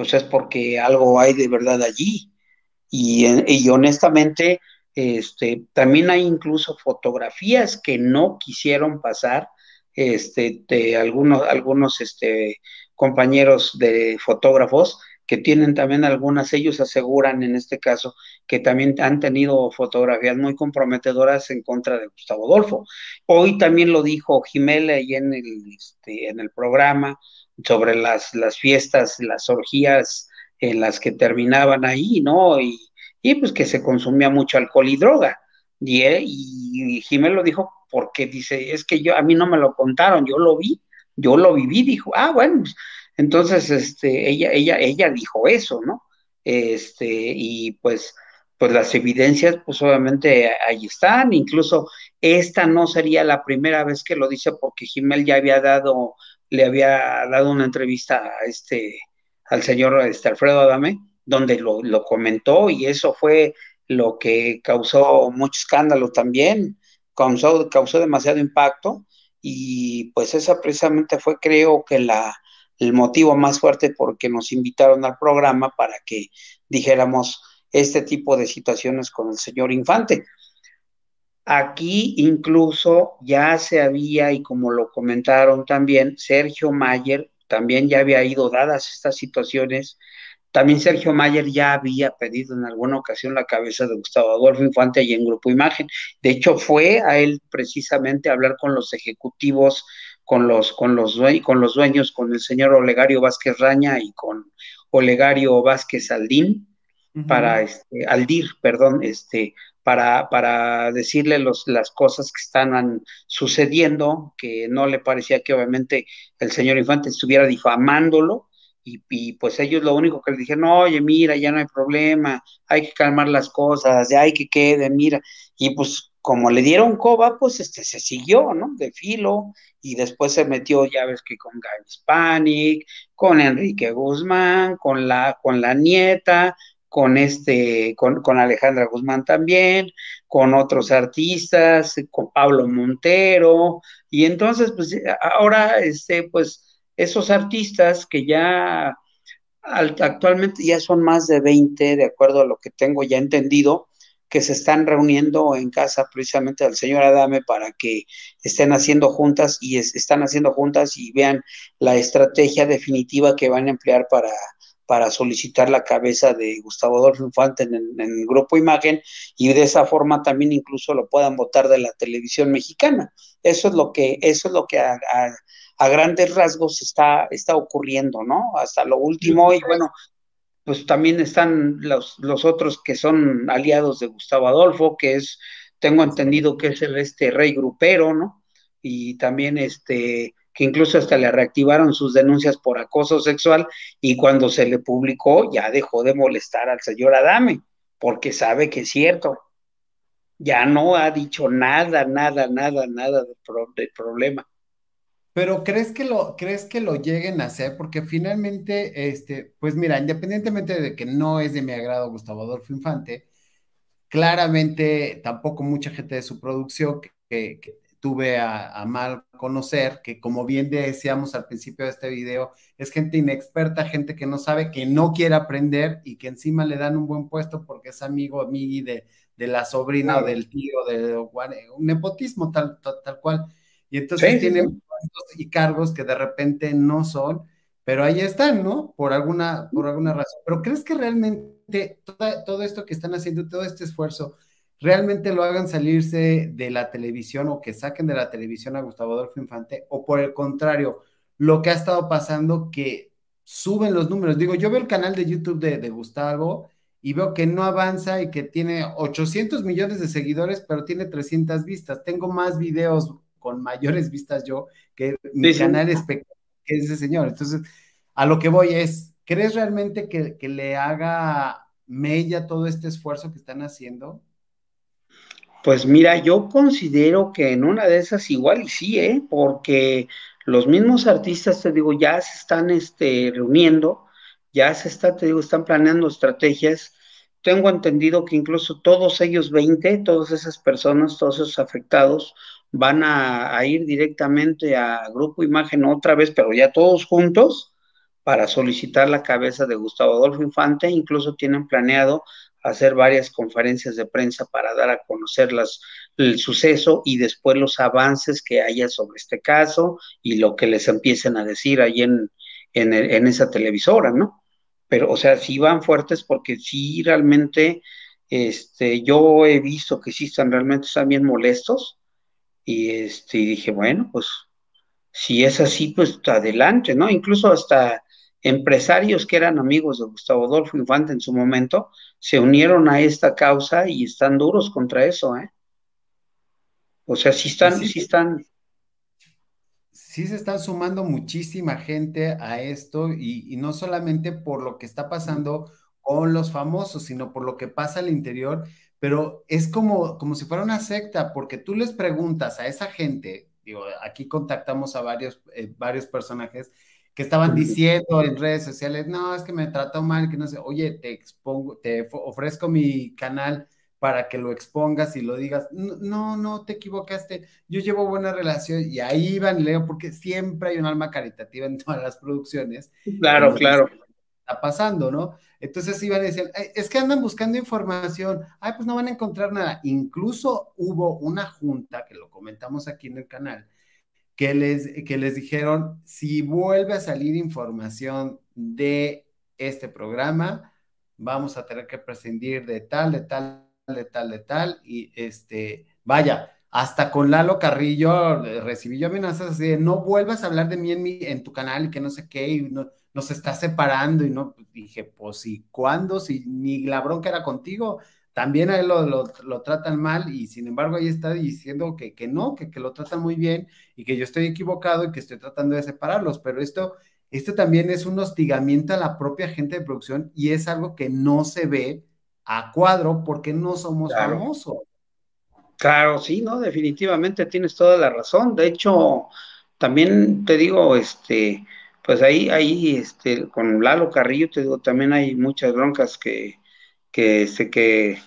pues es porque algo hay de verdad allí. Y, y honestamente, este, también hay incluso fotografías que no quisieron pasar, este, de algunos, algunos este, compañeros de fotógrafos que tienen también algunas, ellos aseguran en este caso que también han tenido fotografías muy comprometedoras en contra de Gustavo Adolfo. Hoy también lo dijo Jimela ahí en el, este, en el programa, sobre las, las fiestas, las orgías en las que terminaban ahí, ¿no? Y, y pues que se consumía mucho alcohol y droga. Y, y, Jiménez lo dijo porque dice, es que yo, a mí no me lo contaron, yo lo vi, yo lo viví, dijo, ah, bueno, pues, entonces, este, ella, ella, ella dijo eso, ¿no? Este, y pues, pues las evidencias, pues obviamente ahí están, incluso esta no sería la primera vez que lo dice porque Jiménez ya había dado le había dado una entrevista a este, al señor este, Alfredo Adame, donde lo, lo comentó y eso fue lo que causó mucho escándalo también, causó, causó demasiado impacto y pues esa precisamente fue creo que la, el motivo más fuerte porque nos invitaron al programa para que dijéramos este tipo de situaciones con el señor Infante. Aquí incluso ya se había, y como lo comentaron también, Sergio Mayer también ya había ido dadas estas situaciones, también Sergio Mayer ya había pedido en alguna ocasión la cabeza de Gustavo Adolfo Infante y en Grupo Imagen. De hecho, fue a él precisamente a hablar con los ejecutivos, con los, con los, con los dueños, con el señor Olegario Vázquez Raña y con Olegario Vázquez Aldín, para este, Aldir, perdón, este, para, para decirle los, las cosas que estaban sucediendo, que no le parecía que obviamente el señor Infante estuviera difamándolo, y, pues ellos lo único que le dijeron, oye, mira, ya no hay problema, hay que calmar las cosas, ya hay que quede, mira, y pues como le dieron coba, pues este se siguió, ¿no? De filo, y después se metió, ya ves que con Gaby Hispanic, con Enrique Guzmán, con la, con la nieta, con este, con, con, Alejandra Guzmán también, con otros artistas, con Pablo Montero, y entonces, pues ahora, este, pues, esos artistas que ya actualmente ya son más de 20, de acuerdo a lo que tengo ya entendido, que se están reuniendo en casa precisamente del señor Adame para que estén haciendo juntas y están haciendo juntas y vean la estrategia definitiva que van a emplear para, para solicitar la cabeza de Gustavo Adolfo Infante en, el Grupo Imagen y de esa forma también incluso lo puedan votar de la televisión mexicana. Eso es lo que, eso es lo que a, a grandes rasgos está, está ocurriendo, ¿no? Hasta lo último, y bueno, pues también están los, los otros que son aliados de Gustavo Adolfo, que es, tengo entendido que es el este rey grupero, ¿no? Y también este, que incluso hasta le reactivaron sus denuncias por acoso sexual y cuando se le publicó ya dejó de molestar al señor Adame, porque sabe que es cierto. Ya no ha dicho nada, nada, nada, nada del, problema. Pero ¿crees que lo, crees que lo lleguen a hacer? Porque finalmente, este, pues mira, independientemente de que no es de mi agrado Gustavo Adolfo Infante, claramente tampoco mucha gente de su producción que, tuve a, mal conocer, que como bien decíamos al principio de este video, es gente inexperta, gente que no sabe, que no quiere aprender y que encima le dan un buen puesto porque es amigo, amigo de, de la sobrina o del tío, de un nepotismo tal, tal, cual. Y entonces tienen y cargos que de repente no son, pero ahí están, ¿no? Por alguna, por alguna razón. Pero ¿crees que realmente todo, esto que están haciendo, todo este esfuerzo, realmente lo hagan salirse de la televisión o que saquen de la televisión a Gustavo Adolfo Infante? O por el contrario, lo que ha estado pasando que suben los números. Digo, yo veo el canal de YouTube de, de Gustavo y veo que no avanza y que tiene 800 millones de seguidores, pero tiene 300 vistas. Tengo más videos con mayores vistas yo que mi canal es que ese señor. Entonces, a lo que voy es, ¿crees realmente que, que le haga mella todo este esfuerzo que están haciendo? Pues mira, yo considero que en una de esas igual y sí, ¿eh? porque los mismos artistas, te digo, ya se están este, reuniendo, ya se está, te digo, están planeando estrategias. Tengo entendido que incluso todos ellos 20, todas esas personas, todos esos afectados, van a, ir directamente a Grupo Imagen otra vez, pero ya todos juntos, para solicitar la cabeza de Gustavo Adolfo Infante. Incluso tienen planeado hacer varias conferencias de prensa para dar a conocer las, el suceso y después los avances que haya sobre este caso y lo que les empiecen a decir ahí en, en, esa televisora, ¿no? Pero, o sea, sí van fuertes porque sí realmente, este, yo he visto que sí están realmente, están molestos y este, dije, bueno, pues si es así, pues adelante, ¿no? Incluso hasta empresarios que eran amigos de Gustavo Adolfo Infante en su momento se unieron a esta causa y están duros contra eso, ¿eh? O sea, sí están, sí, están. Sí se están sumando muchísima gente a esto y, y, no solamente por lo que está pasando con los famosos, sino por lo que pasa al interior pero es como, como si fuera una secta, porque tú les preguntas a esa gente, digo, aquí contactamos a varios, eh, varios personajes que estaban diciendo en redes sociales, no, es que me trató mal, que no sé, oye, te expongo, te ofrezco mi canal para que lo expongas y lo digas, no, no, te equivocaste, yo llevo buena relación y ahí van y leo, porque siempre hay un alma caritativa en todas las producciones. Claro, claro. Está pasando, ¿no? Entonces iban a decir, es que andan buscando información, ay, pues no van a encontrar nada. Incluso hubo una junta, que lo comentamos aquí en el canal, que les, que les dijeron, si vuelve a salir información de este programa, vamos a tener que prescindir de tal, de tal, de tal, de tal, y este, vaya, hasta con Lalo Carrillo recibí yo amenazas de no vuelvas a hablar de mí en, mi, en tu canal y que no sé qué, y no, nos está separando, y no, dije, pues, ¿y cuándo? Si ni la bronca era contigo, también a él lo, lo, tratan mal y sin embargo ahí está diciendo que, que no, que, que, lo tratan muy bien y que yo estoy equivocado y que estoy tratando de separarlos, pero esto, esto también es un hostigamiento a la propia gente de producción y es algo que no se ve a cuadro porque no somos famosos. Claro, sí, no, definitivamente tienes toda la razón. De hecho, también te digo, este, pues ahí, ahí, este, con Lalo Carrillo, te digo, también hay muchas broncas que, que, este, que,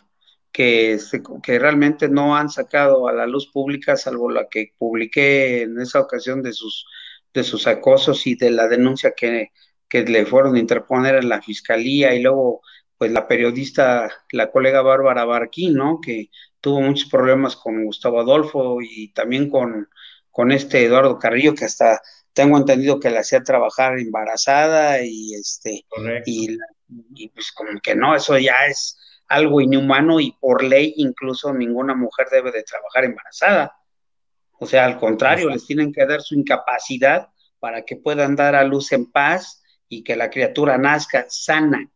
que, que realmente no han sacado a la luz pública, salvo la que publiqué en esa ocasión de sus, de sus acosos y de la denuncia que, que le fueron a interponer en la fiscalía y luego pues la periodista, la colega Bárbara Barquín, ¿no? Que tuvo muchos problemas con Gustavo Adolfo y también con, con este Eduardo Carrillo, que hasta tengo entendido que la hacía trabajar embarazada y este y, y, pues como que no, eso ya es algo inhumano y por ley incluso ninguna mujer debe de trabajar embarazada. O sea, al contrario, les tienen que dar su incapacidad para que puedan dar a luz en paz y que la criatura nazca sana.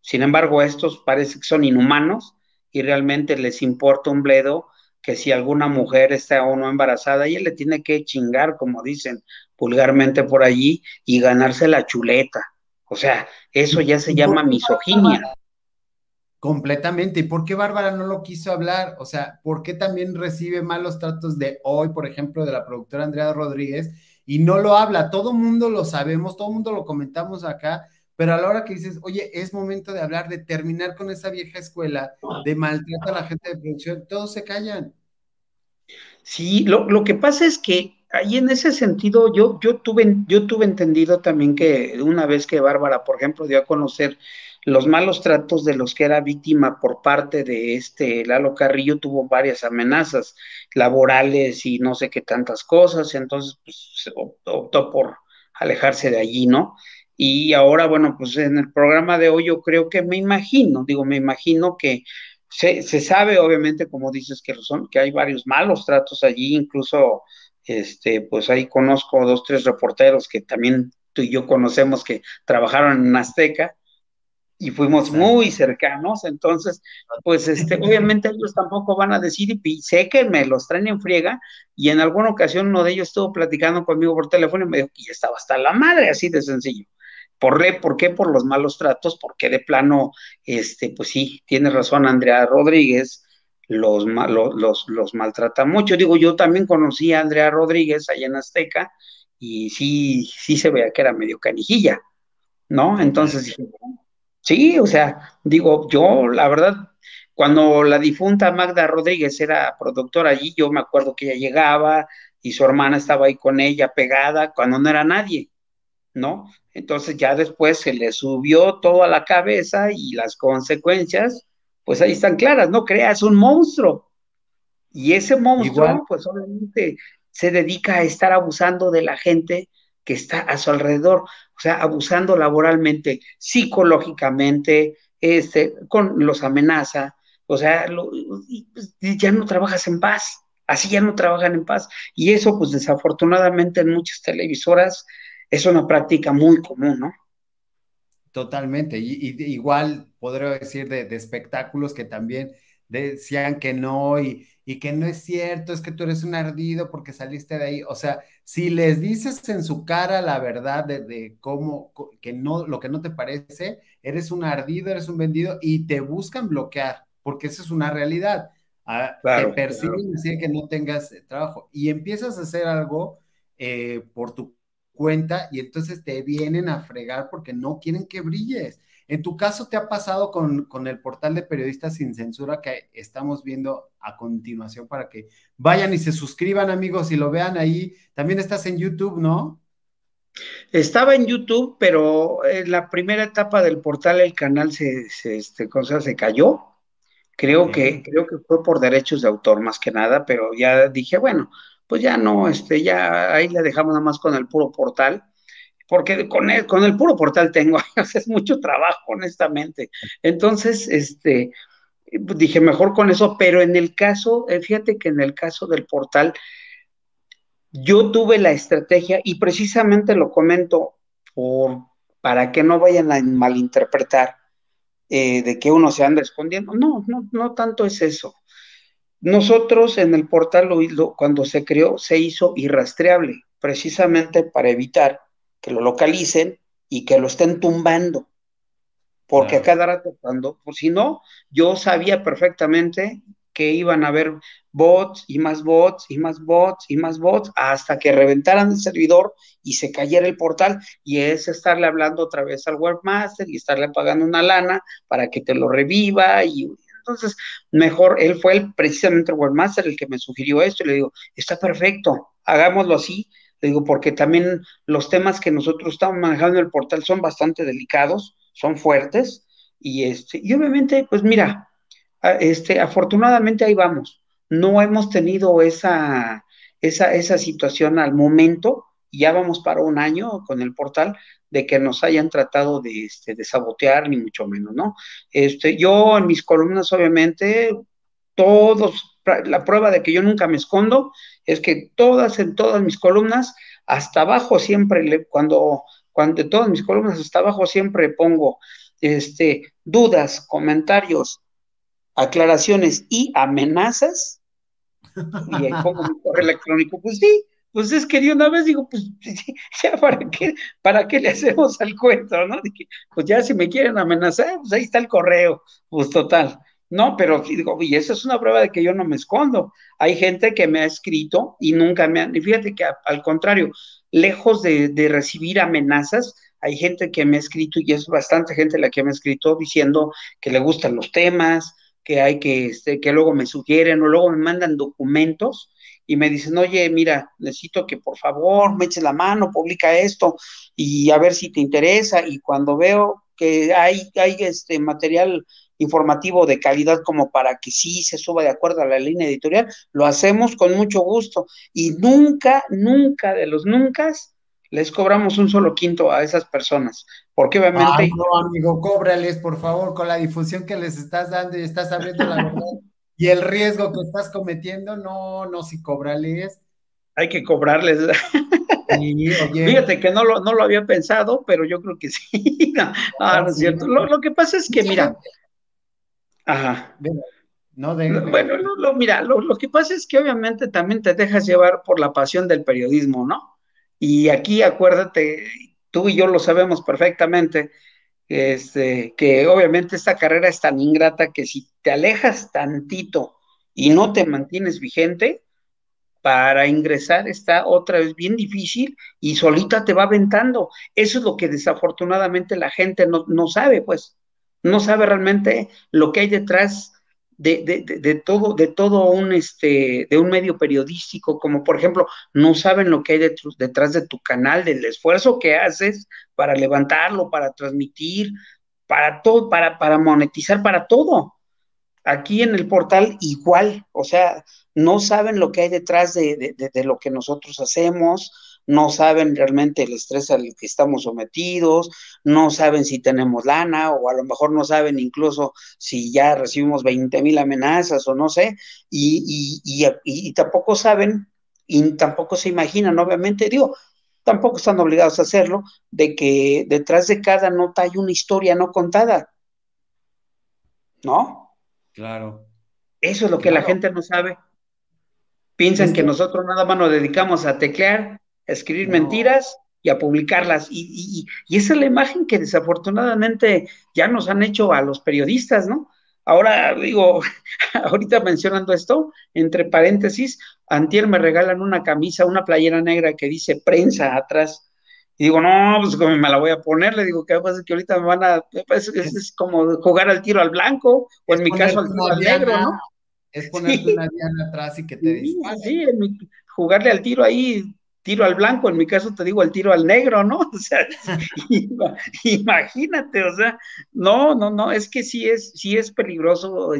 Sin embargo, estos parece que son inhumanos y realmente les importa un bledo que si alguna mujer está o no embarazada, ella le tiene que chingar, como dicen vulgarmente por allí, y ganarse la chuleta. O sea, eso ya se llama misoginia. Completamente. ¿Y por qué Bárbara no lo quiso hablar? O sea, ¿por qué también recibe malos tratos de hoy, por ejemplo, de la productora Andrea Rodríguez y no lo habla? Todo mundo lo sabemos, todo mundo lo comentamos acá, pero a la hora que dices, oye, es momento de hablar, de terminar con esa vieja escuela, de maltratar a la gente de producción, todos se callan. Sí, lo, lo que pasa es que ahí en ese sentido yo, yo, tuve, yo tuve entendido también que una vez que Bárbara, por ejemplo, dio a conocer los malos tratos de los que era víctima por parte de este Lalo Carrillo, tuvo varias amenazas laborales y no sé qué tantas cosas, entonces pues, optó por alejarse de allí, ¿no? Y ahora, bueno, pues en el programa de hoy yo creo que me imagino, digo, me imagino que se, se sabe, obviamente, como dices, que, son, que hay varios malos tratos allí, incluso, este, pues ahí conozco dos, tres reporteros que también tú y yo conocemos que trabajaron en Azteca y fuimos muy cercanos, entonces, pues, este, obviamente ellos tampoco van a decir, y sé que me los traen en friega, y en alguna ocasión uno de ellos estuvo platicando conmigo por teléfono y me dijo que ya estaba hasta la madre, así de sencillo. ¿Por, ¿Por qué? Por los malos tratos, porque de plano, este, pues sí, tiene razón Andrea Rodríguez, los, los, los, maltrata mucho. Digo, yo también conocí a Andrea Rodríguez allá en Azteca y sí, sí se veía que era medio canijilla, ¿no? Entonces sí, o sea, digo, yo la verdad, cuando la difunta Magda Rodríguez era productora allí, yo me acuerdo que ella llegaba y su hermana estaba ahí con ella pegada cuando no era nadie. ¿no? Entonces ya después se le subió todo a la cabeza y las consecuencias, pues ahí están claras, ¿no? Creas un monstruo. Y ese monstruo, pues obviamente se dedica a estar abusando de la gente que está a su alrededor, o sea, abusando laboralmente, psicológicamente, este, con los amenaza, o sea, pues, ya no trabajas en paz, así ya no trabajan en paz. Y eso, pues desafortunadamente en muchas televisoras es una práctica muy común, ¿no? Totalmente. Y, igual podría decir de, espectáculos que también decían que no y, que no es cierto, es que tú eres un ardido porque saliste de ahí. O sea, si les dices en su cara la verdad de, cómo, que no, lo que no te parece, eres un ardido, eres un vendido y te buscan bloquear, porque esa es una realidad. Ah, te persiguen decir que no tengas trabajo y empiezas a hacer algo eh, por tu cuenta y entonces te vienen a fregar porque no quieren que brilles. En tu caso, ¿te ha pasado con, con, el portal de periodistas sin censura que estamos viendo a continuación para que vayan y se suscriban, amigos, y lo vean ahí? También estás en YouTube, ¿no? Estaba en YouTube, pero en la primera etapa del portal el canal se, se, este, se cayó. Creo que, creo que fue por derechos de autor más que nada, pero ya dije, bueno, pues ya no, este, ya ahí le dejamos nada más con el puro portal, porque con el, con el puro portal tengo, es mucho trabajo, honestamente. Entonces, este, dije, mejor con eso, pero en el caso, eh, fíjate que en el caso del portal, yo tuve la estrategia y precisamente lo comento por, para que no vayan a malinterpretar eh, de que uno se anda escondiendo. No, no, no tanto es eso. Nosotros en el portal, lo, cuando se creó, se hizo irrastreable, precisamente para evitar que lo localicen y que lo estén tumbando. Porque a cada rato, cuando, pues si no, yo sabía perfectamente que iban a haber bots y más bots y más bots y más bots hasta que reventaran el servidor y se cayera el portal y es estarle hablando otra vez al webmaster y estarle pagando una lana para que te lo reviva y entonces mejor él fue el, precisamente el webmaster el que me sugirió esto y le digo, está perfecto, hagámoslo así, le digo, porque también los temas que nosotros estamos manejando en el portal son bastante delicados, son fuertes y este y obviamente pues mira, este afortunadamente ahí vamos. No hemos tenido esa, esa, esa situación al momento, ya vamos para un año con el portal, de que nos hayan tratado de, este, de sabotear, ni mucho menos, ¿no? Este, yo en mis columnas, obviamente, todos, la prueba de que yo nunca me escondo es que todas, en todas mis columnas, hasta abajo siempre, cuando, cuando todas mis columnas hasta abajo siempre pongo, este, dudas, comentarios, aclaraciones y amenazas, y pongo mi correo electrónico, pues sí, pues es que de una vez digo, pues ya para qué, para qué le hacemos al cuento, ¿no? pues ya si me quieren amenazar, pues ahí está el correo, pues total. No, pero digo, y esa es una prueba de que yo no me escondo. Hay gente que me ha escrito y nunca me han, y fíjate que al contrario, lejos de, de recibir amenazas, hay gente que me ha escrito y es bastante gente la que me ha escrito diciendo que le gustan los temas, que hay que, este, que luego me sugieren o luego me mandan documentos y me dicen, oye, mira, necesito que por favor me eches la mano, publica esto y a ver si te interesa. Y cuando veo que hay, hay este material informativo de calidad como para que sí se suba de acuerdo a la línea editorial, lo hacemos con mucho gusto. Y nunca, nunca de los nunca les cobramos un solo quinto a esas personas, porque obviamente... no, amigo, cóbrales, por favor, con la difusión que les estás dando y estás abriendo la verdad y el riesgo que estás cometiendo, no, no, si cóbrales. Hay que cobrarles. Fíjate que no lo, no lo había pensado, pero yo creo que sí. no, no, es cierto. Lo, que pasa es que, mira... Ajá. No, bueno, lo, mira, lo, lo que pasa es que obviamente también te dejas llevar por la pasión del periodismo, ¿no? Y aquí acuérdate, tú y yo lo sabemos perfectamente, este, que obviamente esta carrera es tan ingrata que si te alejas tantito y no te mantienes vigente, para ingresar está otra vez bien difícil y solita te va aventando. Eso es lo que desafortunadamente la gente no, no sabe, pues, no sabe realmente lo que hay detrás de, de, de, todo, de todo un, este, de un medio periodístico, como por ejemplo, no saben lo que hay detrás de tu canal, del esfuerzo que haces para levantarlo, para transmitir, para todo, para, para monetizar, para todo. Aquí en el portal igual, o sea, no saben lo que hay detrás de, de lo que nosotros hacemos, no saben realmente el estrés al que estamos sometidos, no saben si tenemos lana o a lo mejor no saben incluso si ya recibimos 20 mil amenazas o no sé, y, y, y, tampoco saben y tampoco se imaginan, obviamente, digo, tampoco están obligados a hacerlo, de que detrás de cada nota hay una historia no contada. ¿No? Claro. Eso es lo que la gente no sabe. Piensan que nosotros nada más nos dedicamos a teclear escribir mentiras y a publicarlas. Y, esa es la imagen que desafortunadamente ya nos han hecho a los periodistas, ¿no? Ahora digo, ahorita mencionando esto, entre paréntesis, antier me regalan una camisa, una playera negra que dice prensa atrás. Y digo, no, pues como me la voy a poner, le digo, ¿qué pasa? Que ahorita me van a, es, como jugar al tiro al blanco, o en mi caso al tiro al negro, ¿no? Es ponerte una diana atrás y que te dispare. Sí, jugarle al tiro ahí tiro al blanco, en mi caso te digo el tiro al negro, ¿no? O sea, imagínate, o sea, no, no, no, es que sí es, sí es peligroso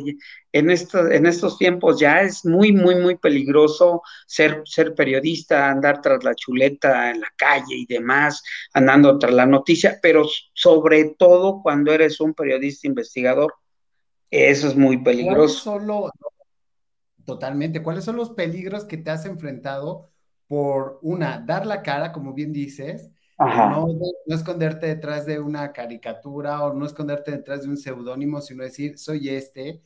en, estos, en estos tiempos, ya es muy, muy, muy peligroso ser, ser periodista, andar tras la chuleta en la calle y demás, andando tras la noticia, pero sobre todo cuando eres un periodista investigador, eso es muy peligroso. Solo, totalmente, ¿cuáles son los peligros que te has enfrentado? Por una, dar la cara, como bien dices, no, no, esconderte detrás de una caricatura o no esconderte detrás de un seudónimo, sino decir, soy este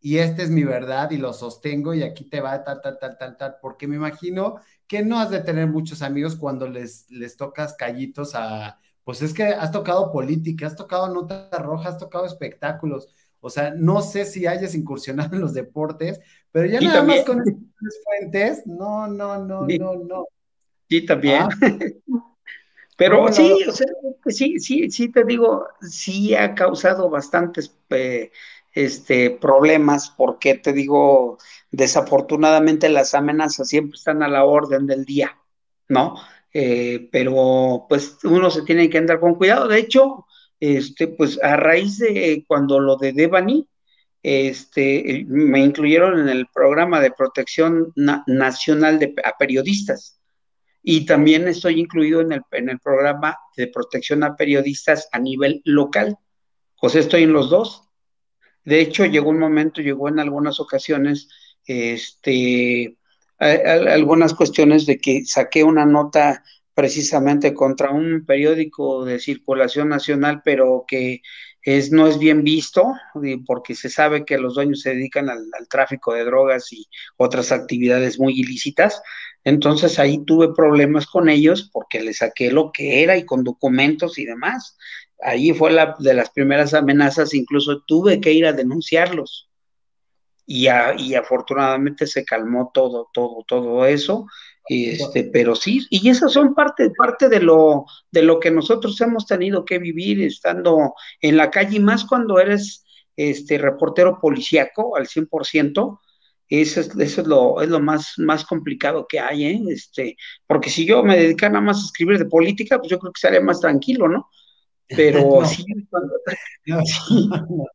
y esta es mi verdad y lo sostengo y aquí te va tal, tal, tal, tal, tal, porque me imagino que no has de tener muchos amigos cuando les, les tocas callitos a, pues es que has tocado política, has tocado notas rojas, has tocado espectáculos, o sea, no sé si hayas incursionado en los deportes, pero ya nada más con estas fuentes, no, no, no, no, no. Sí, también. Ah. Pero sí, o sea, sí, sí, sí te digo, sí ha causado bastantes este, problemas, porque te digo, desafortunadamente las amenazas siempre están a la orden del día, ¿no? Eh, pero pues uno se tiene que andar con cuidado. De hecho, este, pues a raíz de cuando lo de Devani, este, me incluyeron en el programa de protección nacional de, a periodistas y también estoy incluido en el, programa de protección a periodistas a nivel local. Sea, estoy en los dos. De hecho, llegó un momento, llegó en algunas ocasiones, este, algunas cuestiones de que saqué una nota precisamente contra un periódico de circulación nacional, pero que es, no es bien visto, porque se sabe que los dueños se dedican al, tráfico de drogas y otras actividades muy ilícitas. Entonces ahí tuve problemas con ellos porque les saqué lo que era y con documentos y demás. Ahí fue la de las primeras amenazas, incluso tuve que ir a denunciarlos. Y, y afortunadamente se calmó todo, todo, todo eso este, pero sí, y esas son parte, parte de lo, de lo que nosotros hemos tenido que vivir estando en la calle, y más cuando eres este reportero policíaco al 100%, eso es, eso es lo, es lo más, más complicado que hay, ¿eh? Este, porque si yo me dedicara nada más a escribir de política, pues yo creo que estaría más tranquilo, ¿no? Pero sí,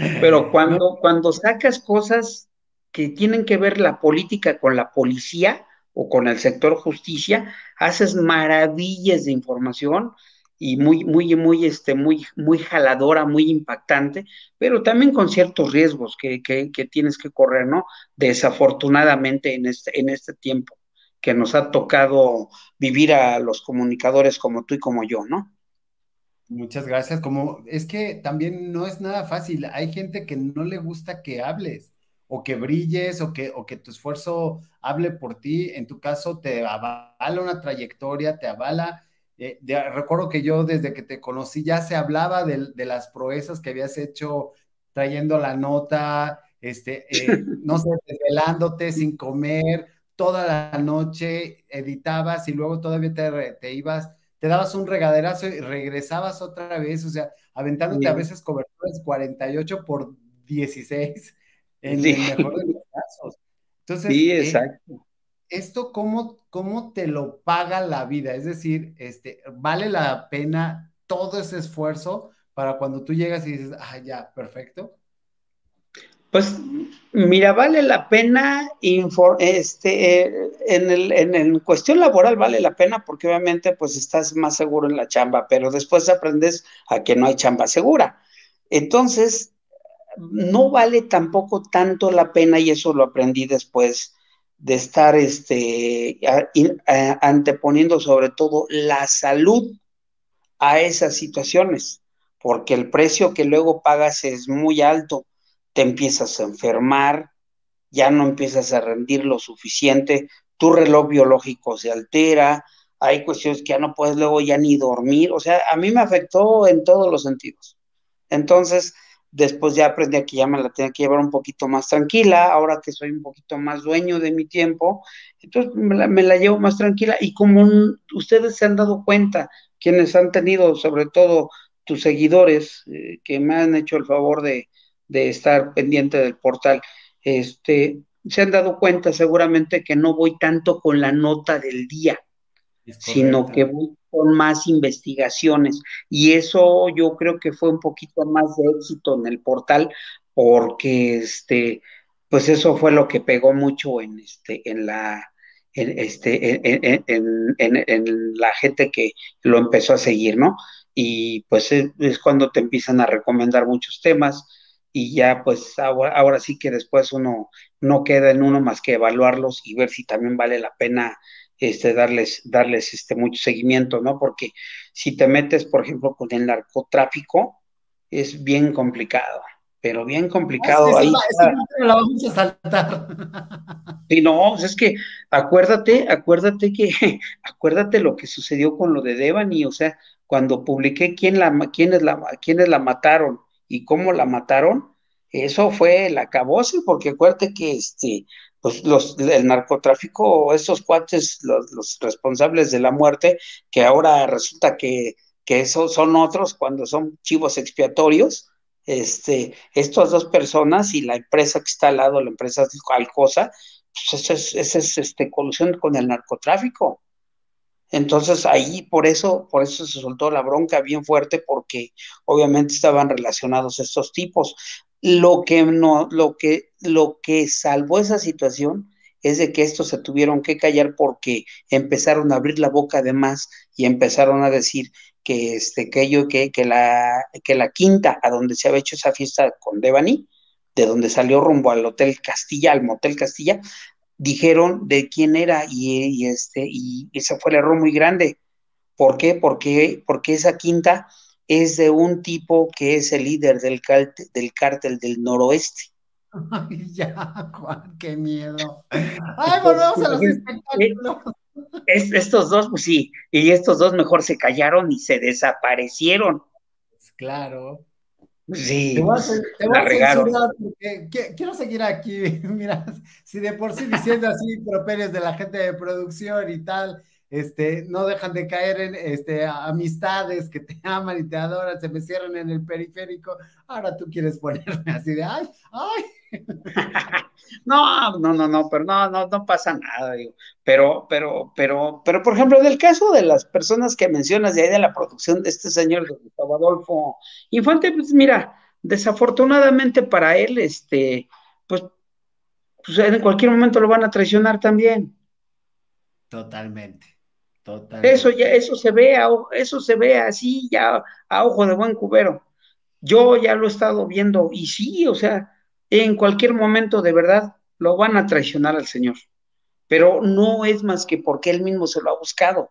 pero cuando, cuando sacas cosas que tienen que ver la política con la policía, o con el sector justicia, haces maravillas de información y muy, muy, muy, este, muy, muy jaladora, muy impactante, pero también con ciertos riesgos que, que, que tienes que correr, ¿no? Desafortunadamente en este, en este tiempo que nos ha tocado vivir a los comunicadores como tú y como yo, ¿no? Muchas gracias. Como es que también no es nada fácil. Hay gente que no le gusta que hables o que brilles o que, o que tu esfuerzo hable por ti. En tu caso, te avala una trayectoria, te avala. Eh, recuerdo que yo desde que te conocí ya se hablaba de, las proezas que habías hecho trayendo la nota, este, eh, no sé, desvelándote sin comer toda la noche, editabas y luego todavía te, te ibas, te dabas un regaderazo y regresabas otra vez, o sea, aventándote a veces coberturas 48 por 16 en el mejor de los casos. Entonces, sí, eh, exacto. ¿esto cómo, cómo te lo paga la vida? Es decir, este, ¿vale la pena todo ese esfuerzo para cuando tú llegas y dices, ah, ya, perfecto? Pues mira, vale la pena, este, en, el, en, cuestión laboral vale la pena porque obviamente pues estás más seguro en la chamba, pero después aprendes a que no hay chamba segura. Entonces, no vale tampoco tanto la pena, y eso lo aprendí después de estar este, anteponiendo sobre todo la salud a esas situaciones, porque el precio que luego pagas es muy alto, te empiezas a enfermar, ya no empiezas a rendir lo suficiente, tu reloj biológico se altera, hay cuestiones que ya no puedes luego ya ni dormir, o sea, a mí me afectó en todos los sentidos. Entonces, Después ya aprendí a que ya me la tenía que llevar un poquito más tranquila, ahora que soy un poquito más dueño de mi tiempo, entonces me la, llevo más tranquila. Y como ustedes se han dado cuenta, quienes han tenido, sobre todo tus seguidores, eh, que me han hecho el favor de, estar pendiente del portal, este, se han dado cuenta seguramente que no voy tanto con la nota del día, sino que con más investigaciones. Y eso yo creo que fue un poquito más de éxito en el portal, porque este, pues eso fue lo que pegó mucho en este, en la, en, este, en, la gente que lo empezó a seguir, ¿no? Y pues es, cuando te empiezan a recomendar muchos temas y ya pues ahora, ahora, sí que después uno no queda en uno más que evaluarlos y ver si también vale la pena este, darles, darles este, mucho seguimiento, ¿no? Porque si te metes, por ejemplo, con el narcotráfico, es bien complicado, pero bien complicado. ahí la vamos a saltar. Y no, es que acuérdate, acuérdate que, acuérdate lo que sucedió con lo de Devani, o sea, cuando publiqué quién la, quiénes la, quiénes la mataron y cómo la mataron, eso fue el acabose, porque acuérdate que este, pues los, el narcotráfico, esos cuates, los, los, responsables de la muerte, que ahora resulta que, que esos son otros cuando son chivos expiatorios, este, estas dos personas y la empresa que está al lado, la empresa Alcosa, pues esa es, esa es este, colusión con el narcotráfico. Entonces ahí por eso, por eso se soltó la bronca bien fuerte, porque obviamente estaban relacionados estos tipos. Lo que no, lo que, lo que salvó esa situación es de que estos se tuvieron que callar porque empezaron a abrir la boca además y empezaron a decir que este que yo que, que la que la quinta a donde se había hecho esa fiesta con Devani, de donde salió rumbo al Hotel Castilla, al Motel Castilla, dijeron de quién era y, este, y ese fue el error muy grande. ¿Por qué? Porque, porque esa quinta es de un tipo que es el líder del, cártel del cártel del noroeste. Ay, ya, Juan, qué miedo. Ay, volvemos a los espectáculos. estos dos, pues sí, y estos dos mejor se callaron y se desaparecieron. Claro. Sí, te voy a, censurar porque quiero seguir aquí. Mira, si de por sí diciendo así properios de la gente de producción y tal, este, no dejan de caer en este, amistades que te aman y te adoran, se me cierran en el periférico. Ahora tú quieres ponerme así de ay, ay. No, no, no, no, pero no, no, no pasa nada, digo. Pero, pero, pero, pero, por ejemplo, en el caso de las personas que mencionas de ahí de la producción de este señor Gustavo Adolfo Infante, pues mira, desafortunadamente para él, este, pues, pues en cualquier momento lo van a traicionar también. Totalmente. Eso ya, eso se ve, eso se ve así ya a ojo de buen cubero. Yo ya lo he estado viendo y sí, o sea, en cualquier momento de verdad lo van a traicionar al Señor. Pero no es más que porque él mismo se lo ha buscado.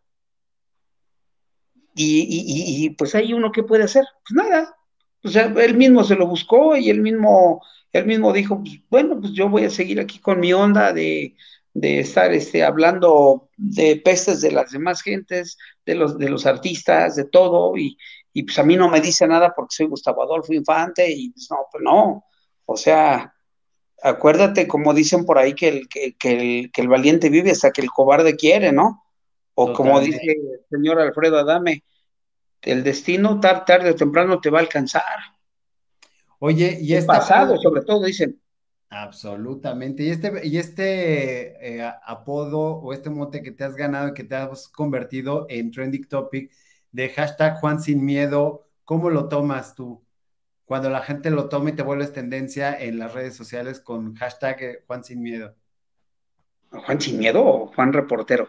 Y, pues hay uno que puede hacer, pues nada. O sea, él mismo se lo buscó y él mismo, él mismo dijo, pues, bueno, pues yo voy a seguir aquí con mi onda de, de estar este, hablando de pestes de las demás gentes, de los, de los artistas, de todo, y, y pues a mí no me dice nada porque soy Gustavo Adolfo Infante, y pues no, pues no, o sea, acuérdate como dicen por ahí que el, que, el, que el valiente vive hasta que el cobarde quiere, ¿no? O como dice el señor Alfredo Adame, el destino tarde, tarde o temprano te va a alcanzar. Oye, y es pasado, sobre todo, dicen. Absolutamente. Y este, y este eh, apodo o este mote que te has ganado y que te has convertido en trending topic de hashtag Juan sin miedo, ¿cómo lo tomas tú? cuando la gente lo tome y te vuelves tendencia en las redes sociales con hashtag Juan Sin Miedo. ¿Juan Sin Miedo o Juan Reportero?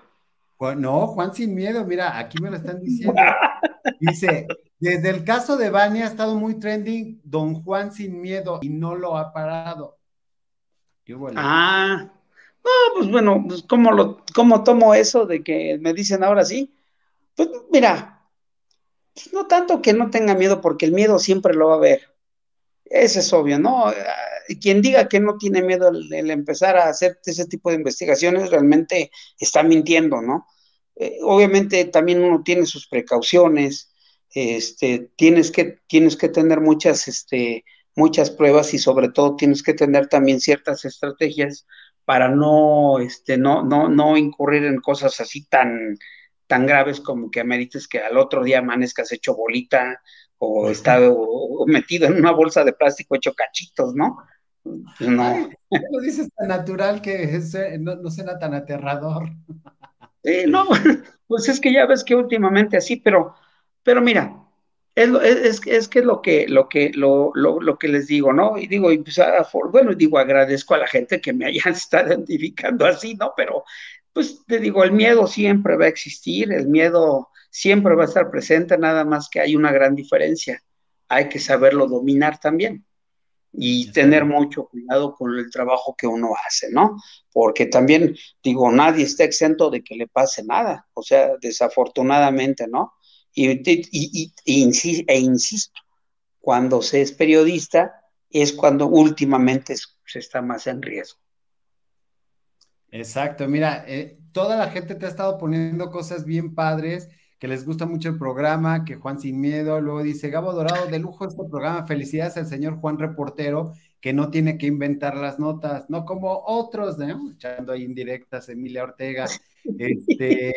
no, Juan Sin Miedo, mira, aquí me lo están diciendo. Dice, desde el caso de Bani ha estado muy trending Don Juan Sin Miedo y no lo ha parado. Ah, no, pues bueno, pues ¿cómo, lo, ¿cómo tomo eso de que me dicen ahora sí? Pues mira, no tanto que no tenga miedo, porque el miedo siempre lo va a haber. Eso es obvio, ¿no? Quien diga que no tiene miedo el, empezar a hacer ese tipo de investigaciones realmente está mintiendo, ¿no? Eh, obviamente también uno tiene sus precauciones, este, tienes que, tienes que tener muchas, este, muchas pruebas y sobre todo tienes que tener también ciertas estrategias para no, este, no, no, no incurrir en cosas así tan, tan graves como que amerites que al otro día amanezcas hecho bolita o estado metido en una bolsa de plástico hecho cachitos, ¿no? Pues no. lo dices tan natural que no, no suena tan aterrador. no, pues es que ya ves que últimamente así, pero, pero mira, es, es, es, que es lo que, lo que, lo, lo, lo que les digo, ¿no? Y digo, y pues, bueno, digo, agradezco a la gente que me hayan estado identificando así, ¿no? Pero, pues te digo, el miedo siempre va a existir, el miedo siempre va a estar presente, nada más que hay una gran diferencia. Hay que saberlo dominar también y tener mucho cuidado con el trabajo que uno hace, ¿no? Porque también, digo, nadie está exento de que le pase nada, o sea, desafortunadamente, ¿no? Y, y, e insisto, cuando se es periodista es cuando últimamente se está más en riesgo. Exacto, mira, eh, toda la gente te ha estado poniendo cosas bien padres que les gusta mucho el programa, que Juan Sin Miedo, luego dice, Gabo Dorado, de lujo este programa, felicidades al señor Juan Reportero, que no tiene que inventar las notas, no como otros, ¿no? Echando ahí indirectas, Emilia Ortega. Este,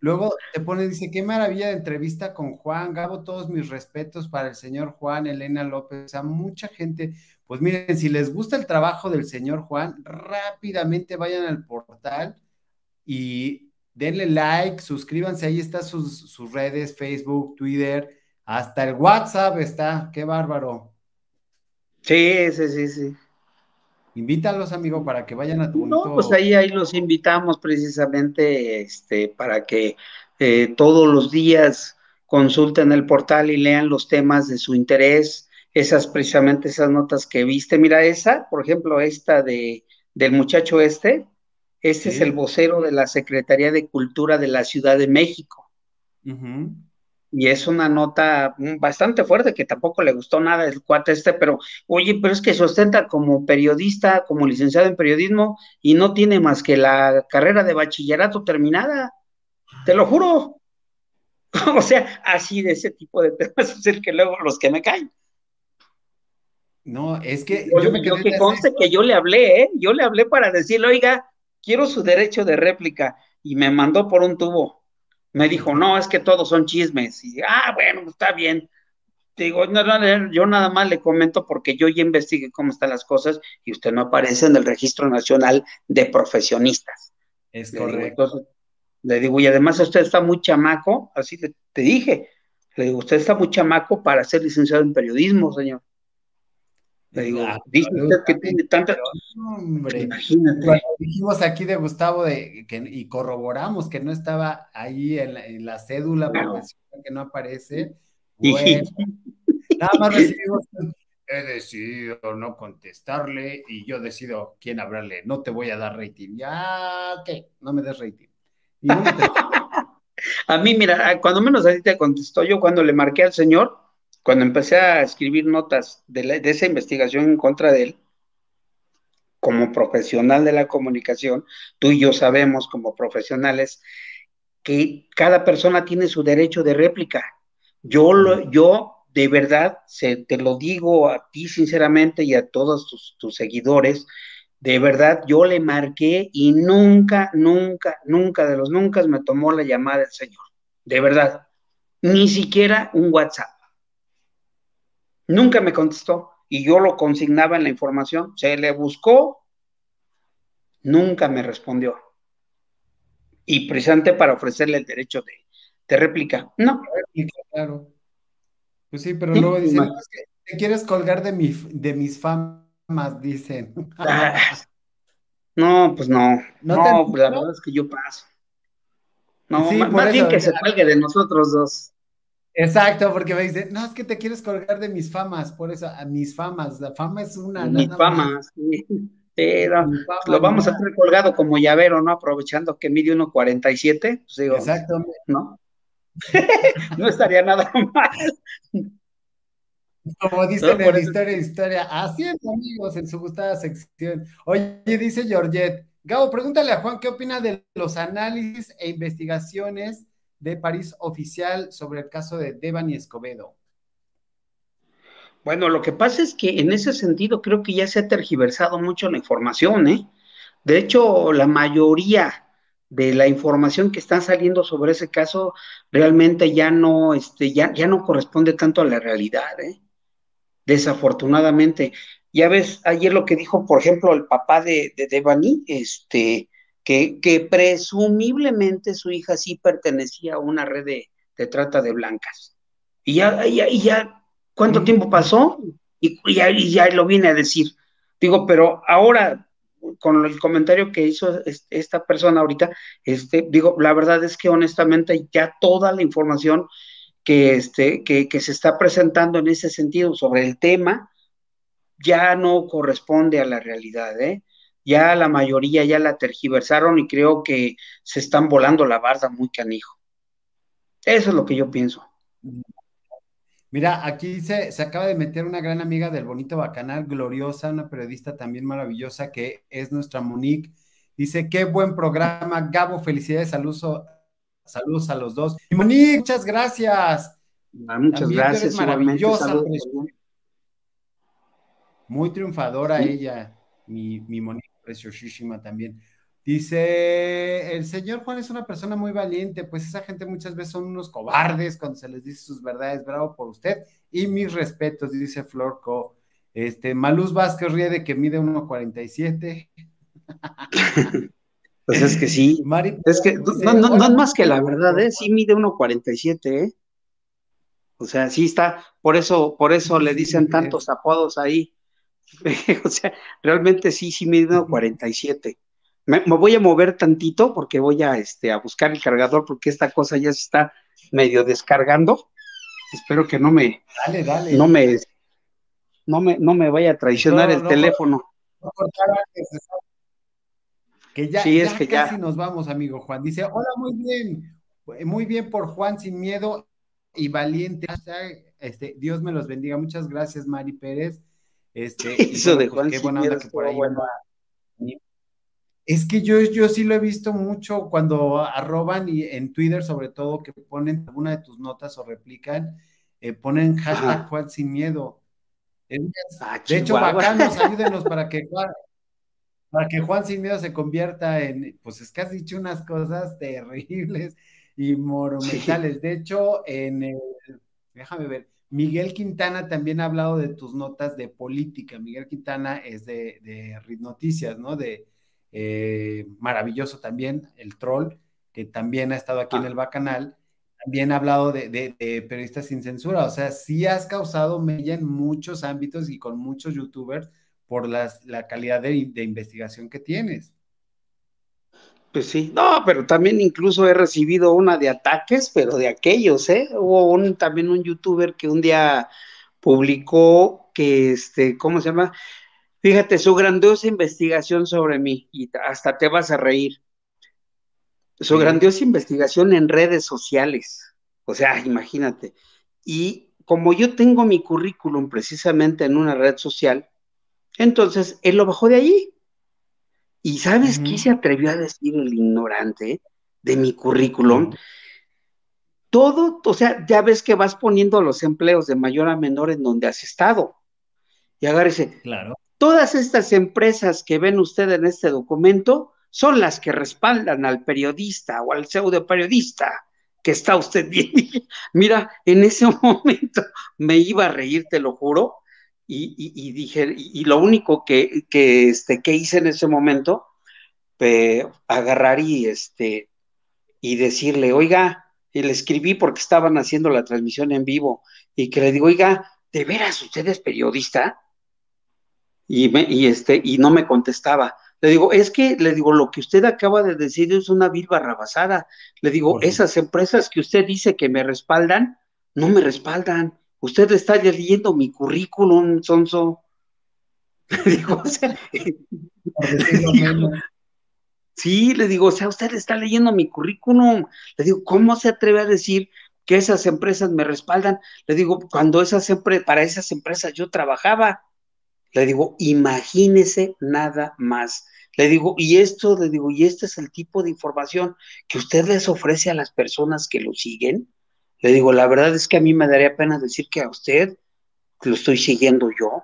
luego te pone, dice, qué maravilla de entrevista con Juan, Gabo, todos mis respetos para el señor Juan, Elena López, sea, mucha gente, pues miren, si les gusta el trabajo del señor Juan, rápidamente vayan al portal y denle like, suscríbanse, ahí están sus, redes, Facebook, Twitter, hasta el WhatsApp está, qué bárbaro. Sí, sí, sí, sí. Invítalos, amigo, para que vayan a tu No, pues ahí, ahí los invitamos precisamente este, para que eh, todos los días consulten el portal y lean los temas de su interés, esas precisamente esas notas que viste. Mira, esa, por ejemplo, esta de del muchacho este, este es el vocero de la Secretaría de Cultura de la Ciudad de México. Y es una nota bastante fuerte que tampoco le gustó nada el cuate este, pero oye, pero es que se ostenta como periodista, como licenciado en periodismo y no tiene más que la carrera de bachillerato terminada. Te lo juro. o sea, así de ese tipo de temas es el que luego los que me caen. No, es que yo, me quedé que conste que yo le hablé, ¿eh? Yo le hablé para decirle, oiga, quiero su derecho de réplica y me mandó por un tubo. Me dijo, no, es que todos son chismes. Y, ah, bueno, está bien. Digo, no, yo nada más le comento porque yo ya investigué cómo están las cosas y usted no aparece en el Registro Nacional de Profesionistas. Es correcto. entonces, le digo, y además usted está muy chamaco, así te, te dije, le digo, usted está muy chamaco para ser licenciado en periodismo, señor. Digo, dice usted que tiene tanta. Hombre, imagínate. dijimos aquí de Gustavo de, que, y corroboramos que no estaba ahí en la, cédula que no aparece. Bueno, nada más recibimos he decidido no contestarle y yo decido quién hablarle. No te voy a dar rating. Ya, ¿qué? No me des rating. a mí, mira, cuando menos así te contestó yo cuando le marqué al señor, cuando empecé a escribir notas de, esa investigación en contra de él, como profesional de la comunicación, tú y yo sabemos como profesionales que cada persona tiene su derecho de réplica. Yo, lo, yo de verdad, se, te lo digo a ti sinceramente y a todos tus, tus seguidores, de verdad, yo le marqué y nunca, nunca, nunca de los nunca me tomó la llamada el Señor. De verdad. Ni siquiera un WhatsApp. Nunca me contestó y yo lo consignaba en la información. Se le buscó, nunca me respondió. Y precisamente para ofrecerle el derecho de, réplica. No. Claro. Pues sí, pero luego dicen, te quieres colgar de, mi, de mis famas, dicen. no, pues no. No, la verdad es que yo paso. No, más, bien que se cuelgue de nosotros dos. Exacto, porque me dice, no, es que te quieres colgar de mis famas, por eso, a mis famas, la fama es una. Mis famas, sí. lo vamos a hacer colgado como llavero, ¿no? Aprovechando que mide 1.47, pues digo, Exacto. ¿no? no estaría nada mal. Como dicen en Historia Historia, haciendo amigos en su gustada sección. Oye, dice Georgette, Gabo, pregúntale a Juan qué opina de los análisis e investigaciones de París oficial sobre el caso de Devani Escobedo? Bueno, lo que pasa es que en ese sentido creo que ya se ha tergiversado mucho la información, ¿eh? De hecho, la mayoría de la información que está saliendo sobre ese caso realmente ya no, este, ya, ya no corresponde tanto a la realidad, ¿eh? Desafortunadamente. Ya ves, ayer lo que dijo, por ejemplo, el papá de, de Devani, este, que, que, presumiblemente su hija sí pertenecía a una red de, de trata de blancas. Y ya, ya, y ya ¿cuánto tiempo pasó? Y, y, ya, y ya lo viene a decir. Digo, pero ahora, con el comentario que hizo esta persona ahorita, este, digo, la verdad es que honestamente ya toda la información que, este, que, que se está presentando en ese sentido sobre el tema, ya no corresponde a la realidad, ¿eh? Ya la mayoría ya la tergiversaron y creo que se están volando la barda muy canijo. Eso es lo que yo pienso. Mira, aquí se, se, acaba de meter una gran amiga del Bonito Bacanal, gloriosa, una periodista también maravillosa que es nuestra Monique. Dice, qué buen programa, Gabo, felicidades, saludos, saludos a los dos. Y Monique, muchas gracias. Ah, muchas también gracias. Maravillosa. Muy triunfadora ¿Sí? ella, mi, mi Monique, preciosísima también. Dice, el señor Juan es una persona muy valiente, pues esa gente muchas veces son unos cobardes cuando se les dice sus verdades, bravo por usted, y mis respetos, dice Florco. Este, Maluz Vázquez ríe de que mide 1.47. pues es que sí, Mari, es que dice, no, no, no, es más que la verdad, ¿eh? sí mide 1.47, ¿eh? O sea, sí está, por eso, por eso le dicen tantos apodos ahí. o sea, realmente sí, sí mide 1.47. Me, me, voy a mover tantito porque voy a, este, a buscar el cargador porque esta cosa ya se está medio descargando. Espero que no me, dale, dale. no me, no me, no me vaya a traicionar no, el no, teléfono. que ya, sí, es ya que casi ya. nos vamos, amigo Juan. Dice, hola, muy bien, muy bien por Juan sin miedo y valiente. Este, Dios me los bendiga. Muchas gracias, Mari Pérez. Este, Eso bueno, de Juan pues, qué buena onda que por ahí bueno. Es que yo, yo sí lo he visto mucho cuando arroban y en Twitter, sobre todo, que ponen alguna de tus notas o replican, eh, ponen hashtag Ajá. Juan sin miedo. Ah, de hecho, bacanos, ayúdenos para que Juan, para que Juan sin miedo se convierta en, pues es que has dicho unas cosas terribles y monumentales. Sí. De hecho, en el, déjame ver, Miguel Quintana también ha hablado de tus notas de política. Miguel Quintana es de, de Noticias, ¿no? De, eh, maravilloso también, el troll, que también ha estado aquí ah. en el Bacanal, también ha hablado de, de, de, periodistas sin censura, o sea, sí has causado mella en muchos ámbitos y con muchos youtubers por las, la calidad de, de investigación que tienes. Pues sí, no, pero también incluso he recibido una de ataques, pero de aquellos, ¿eh? Hubo un, también un youtuber que un día publicó que, este, ¿cómo se llama? Fíjate, su grandiosa investigación sobre mí, y hasta te vas a reír. Su sí. grandiosa investigación en redes sociales. O sea, imagínate. Y como yo tengo mi currículum precisamente en una red social, entonces él lo bajó de allí. ¿Y sabes uh -huh. qué se atrevió a decir el ignorante de mi currículum? Uh -huh. Todo, o sea, ya ves que vas poniendo los empleos de mayor a menor en donde has estado. Y agárrese. Claro. Todas estas empresas que ven usted en este documento son las que respaldan al periodista o al pseudo periodista que está usted bien. Mira, en ese momento me iba a reír, te lo juro, y, y, y dije, y, lo único que, que, este, que hice en ese momento, eh, agarrar y, este, y decirle, oiga, y le escribí porque estaban haciendo la transmisión en vivo, y que le digo, oiga, ¿de veras usted es periodista? y, me, y, este, y no me contestaba. Le digo, es que, le digo, lo que usted acaba de decir es una vil barrabasada. Le digo, bueno. esas empresas que usted dice que me respaldan, no me respaldan. Usted está leyendo mi currículum, Sonso. Le digo, o sea, sí, le digo, o sea, usted está leyendo mi currículum. Le digo, ¿cómo se atreve a decir que esas empresas me respaldan? Le digo, cuando esas empresas, para esas empresas yo trabajaba. Le digo, imagínese nada más. Le digo, y esto, le digo, y este es el tipo de información que usted les ofrece a las personas que lo siguen. Le digo, la verdad es que a mí me daría pena decir que a usted lo estoy siguiendo yo.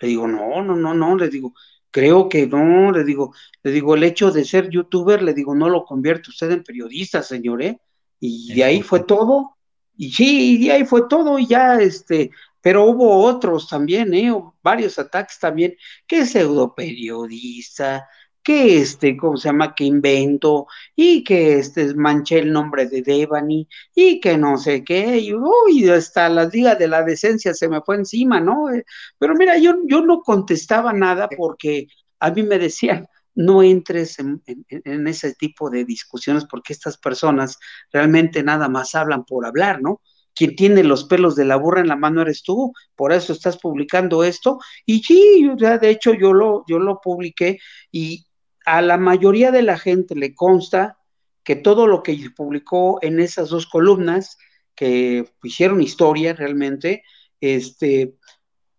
Le digo, no, no, no, no, le digo, creo que no, le digo, le digo, el hecho de ser youtuber, le digo, no lo convierte usted en periodista, señor, ¿eh? Y de ahí fue todo. Y sí, y de ahí fue todo, y ya, este, pero hubo otros también, ¿eh? varios ataques también, que pseudo periodista, que este, ¿cómo se llama? Que invento, y que este manché el nombre de Devani, y que no sé qué, y uy, hasta la liga de la decencia se me fue encima, ¿no? Eh, pero mira, yo, yo no contestaba nada porque a mí me decían, no entres en, en, ese tipo de discusiones porque estas personas realmente nada más hablan por hablar, ¿no? Quien tiene los pelos de la burra en la mano eres tú, por eso estás publicando esto. Y sí, ya de hecho yo lo, yo lo publiqué y a la mayoría de la gente le consta que todo lo que publicó en esas dos columnas, que hicieron historia realmente, este,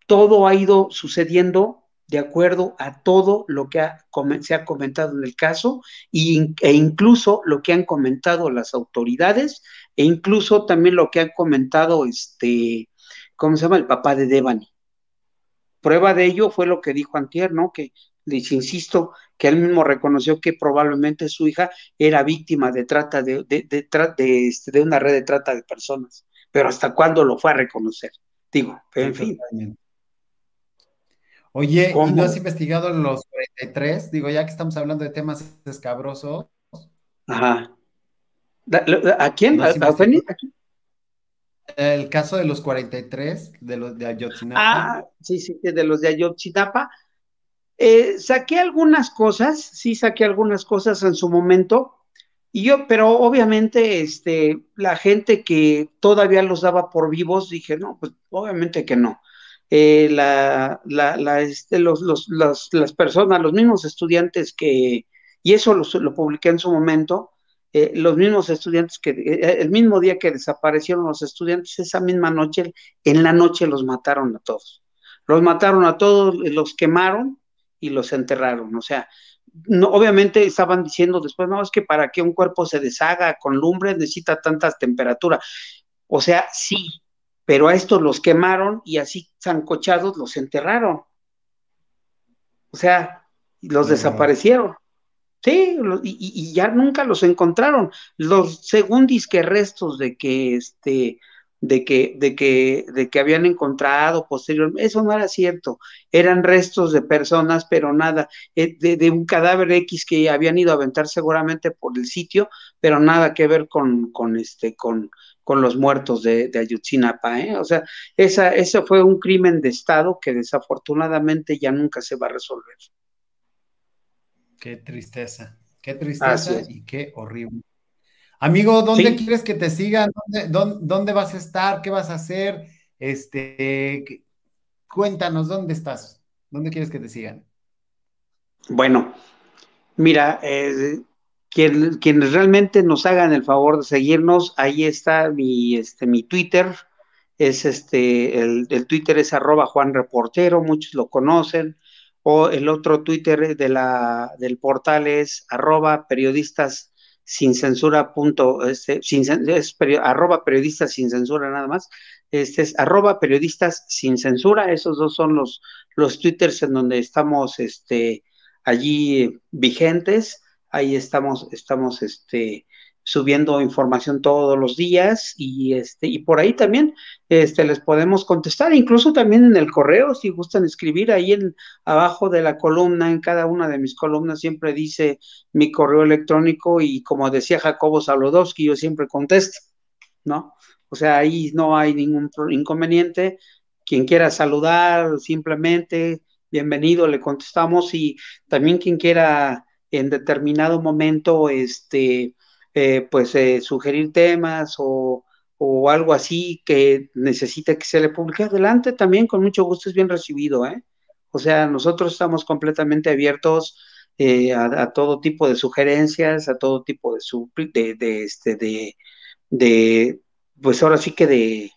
todo ha ido sucediendo de acuerdo a todo lo que se ha comentado en el caso e incluso lo que han comentado las autoridades e incluso también lo que han comentado este, ¿cómo se llama? El papá de Devani. Prueba de ello fue lo que dijo Antier, ¿no? Que les insisto, que él mismo reconoció que probablemente su hija era víctima de trata de, de, de, este, de una red de trata de personas. Pero hasta cuándo lo fue a reconocer. Digo, en fin. Oye, ¿y no has investigado los 43? Digo, ya que estamos hablando de temas escabrosos. Ajá. ¿A quién? ¿A, El caso de los 43 de los de Ayotzinapa. Ah, sí, sí, de los de Ayotzinapa. Eh, saqué algunas cosas, sí saqué algunas cosas en su momento, y yo, pero obviamente, este, la gente que todavía los daba por vivos, dije, no, pues obviamente que no. Eh, la, la, este, los, los, las personas, los mismos estudiantes que, y eso lo, lo publiqué en su momento, eh, los mismos estudiantes que, eh, el mismo día que desaparecieron los estudiantes, esa misma noche, en la noche los mataron a todos. Los mataron a todos, los quemaron y los enterraron. O sea, no, obviamente estaban diciendo después, no, es que para que un cuerpo se deshaga con lumbre necesita tanta temperatura. O sea, sí, pero a estos los quemaron y así zancochados los enterraron. O sea, los desaparecieron. Sí, y, ya nunca los encontraron. Los según disque restos de que este de que, de que, de que habían encontrado posteriormente, eso no era cierto, eran restos de personas, pero nada, eh, de, un cadáver X que habían ido a aventar seguramente por el sitio, pero nada que ver con, con este, con, con los muertos de, de Ayutzinapa, ¿eh? O sea, esa, ese fue un crimen de Estado que desafortunadamente ya nunca se va a resolver. Qué tristeza, qué tristeza y qué horrible. Amigo, ¿dónde quieres que te sigan? ¿Dónde, ¿Dónde, vas a estar? ¿Qué vas a hacer? Este, cuéntanos, ¿dónde estás? ¿Dónde quieres que te sigan? Bueno, mira, eh, quienes realmente nos hagan el favor de seguirnos, ahí está mi, este, mi Twitter, es este, el, Twitter es arroba Juan Reportero, muchos lo conocen, o el otro Twitter de la, del portal es arroba periodistas sin censura punto, este, sin, es arroba periodistas sin censura nada más, este es arroba periodistas sin censura, esos dos son los, los twitters en donde estamos este, allí vigentes, ahí estamos, estamos este, subiendo información todos los días y este y por ahí también este les podemos contestar incluso también en el correo si gustan escribir ahí en abajo de la columna en cada una de mis columnas siempre dice mi correo electrónico y como decía Jacobo Salodowski yo siempre contesto no o sea ahí no hay ningún inconveniente. Quien quiera saludar simplemente bienvenido le contestamos y también quien quiera en determinado momento este eh, pues eh, sugerir temas o, algo así que necesite que se le publique adelante, también con mucho gusto es bien recibido, ¿eh? O sea, nosotros estamos completamente abiertos a, todo tipo de sugerencias, a todo tipo de, de, de, este, de, de, pues ahora sí que de,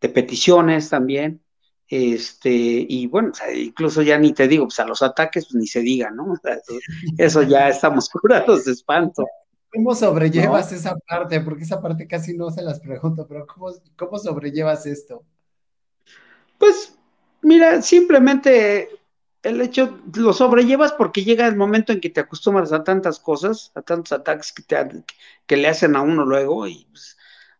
de peticiones también, este, y bueno, incluso ya ni te digo, pues a los ataques, pues ni se diga, ¿no? eso ya estamos curados de espanto. ¿Cómo sobrellevas esa parte? Porque esa parte casi no se las pregunto, pero ¿cómo, cómo sobrellevas esto? Pues, mira, simplemente el hecho, lo sobrellevas porque llega el momento en que te acostumbras a tantas cosas, a tantos ataques que, te, que le hacen a uno luego, y pues,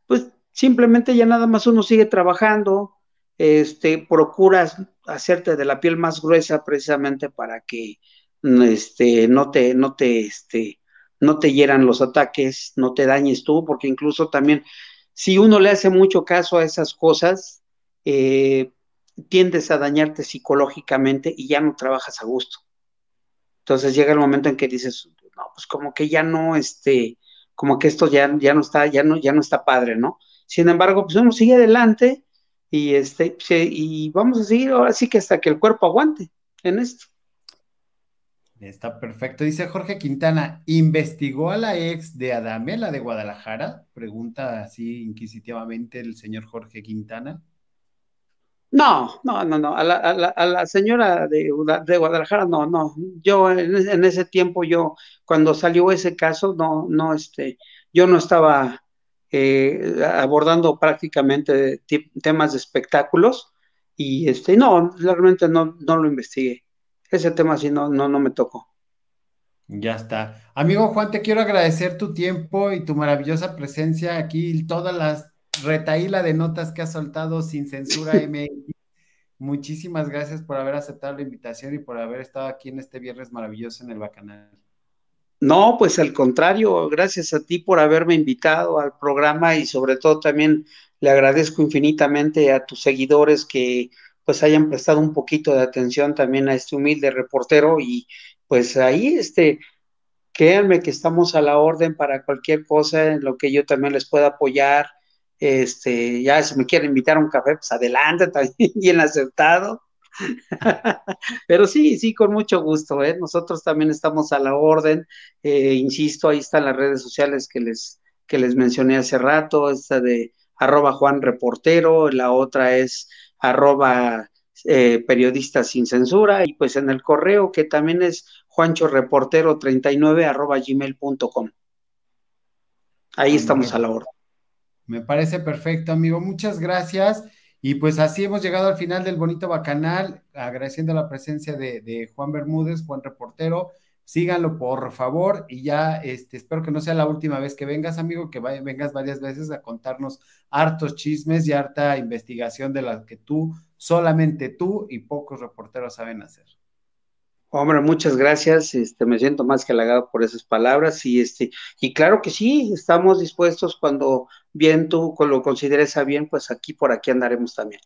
pues, simplemente ya nada más uno sigue trabajando, este, procuras hacerte de la piel más gruesa precisamente para que este, no te, no te, este, no te hieran los ataques, no te dañes tú, porque incluso también si uno le hace mucho caso a esas cosas, eh, tiendes a dañarte psicológicamente y ya no trabajas a gusto. Entonces llega el momento en que dices, no, pues como que ya no, este, como que esto ya, ya no está, ya no, ya no está padre, ¿no? Sin embargo, pues uno sigue adelante y este, y vamos a seguir ahora sí que hasta que el cuerpo aguante en esto. Está perfecto. Dice Jorge Quintana, ¿investigó a la ex de Adame, la de Guadalajara? Pregunta así inquisitivamente el señor Jorge Quintana. No, no, no, no. A la, señora de, Guadalajara, no, no. Yo en, ese tiempo, yo, cuando salió ese caso, no, no, este, yo no estaba eh, abordando prácticamente temas de espectáculos y este, no, realmente no, no lo investigué ese tema sí no, no, no me tocó. Ya está. Amigo Juan, te quiero agradecer tu tiempo y tu maravillosa presencia aquí, todas las retaíla de notas que has soltado sin censura MX. Muchísimas gracias por haber aceptado la invitación y por haber estado aquí en este viernes maravilloso en el Bacanal. No, pues al contrario, gracias a ti por haberme invitado al programa y sobre todo también le agradezco infinitamente a tus seguidores que pues hayan prestado un poquito de atención también a este humilde reportero y pues ahí este créanme que estamos a la orden para cualquier cosa en lo que yo también les pueda apoyar. Este, ya si me quieren invitar a un café, pues adelante, también bien aceptado. Pero sí, sí, con mucho gusto. ¿eh? Nosotros también estamos a la orden. Eh, insisto, ahí están las redes sociales que les, que les mencioné hace rato, esta de arroba Juan Reportero, la otra es arroba eh, periodista sin censura y pues en el correo que también es juanchoreportero39 arroba gmail.com. Ahí estamos a la hora. Me parece perfecto, amigo. Muchas gracias. Y pues así hemos llegado al final del bonito bacanal, agradeciendo la presencia de, de Juan Bermúdez, Juan Reportero síganlo por favor y ya este, espero que no sea la última vez que vengas, amigo, que vengas varias veces a contarnos hartos chismes y harta investigación de las que tú, solamente tú y pocos reporteros saben hacer. Hombre, muchas gracias. Este, me siento más que halagado por esas palabras y este, y claro que sí, estamos dispuestos cuando bien tú lo consideres a bien, pues aquí por aquí andaremos también.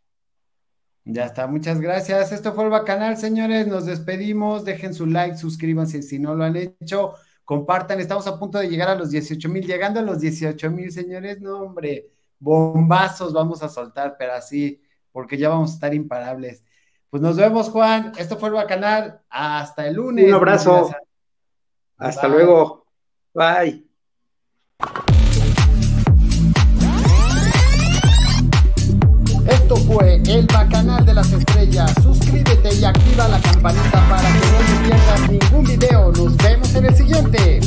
Ya está, muchas gracias. Esto fue el Bacanal, señores. Nos despedimos. Dejen su like, suscríbanse si no lo han hecho. Compartan, estamos a punto de llegar a los 18 mil. Llegando a los 18 mil, señores, no, hombre, bombazos vamos a soltar, pero así, porque ya vamos a estar imparables. Pues nos vemos, Juan. Esto fue el Bacanal. Hasta el lunes. Un abrazo. Hasta luego. Bye. Esto fue el Bacanal de las Estrellas. Suscríbete y activa la campanita para que no te pierdas ningún video. Nos vemos en el siguiente.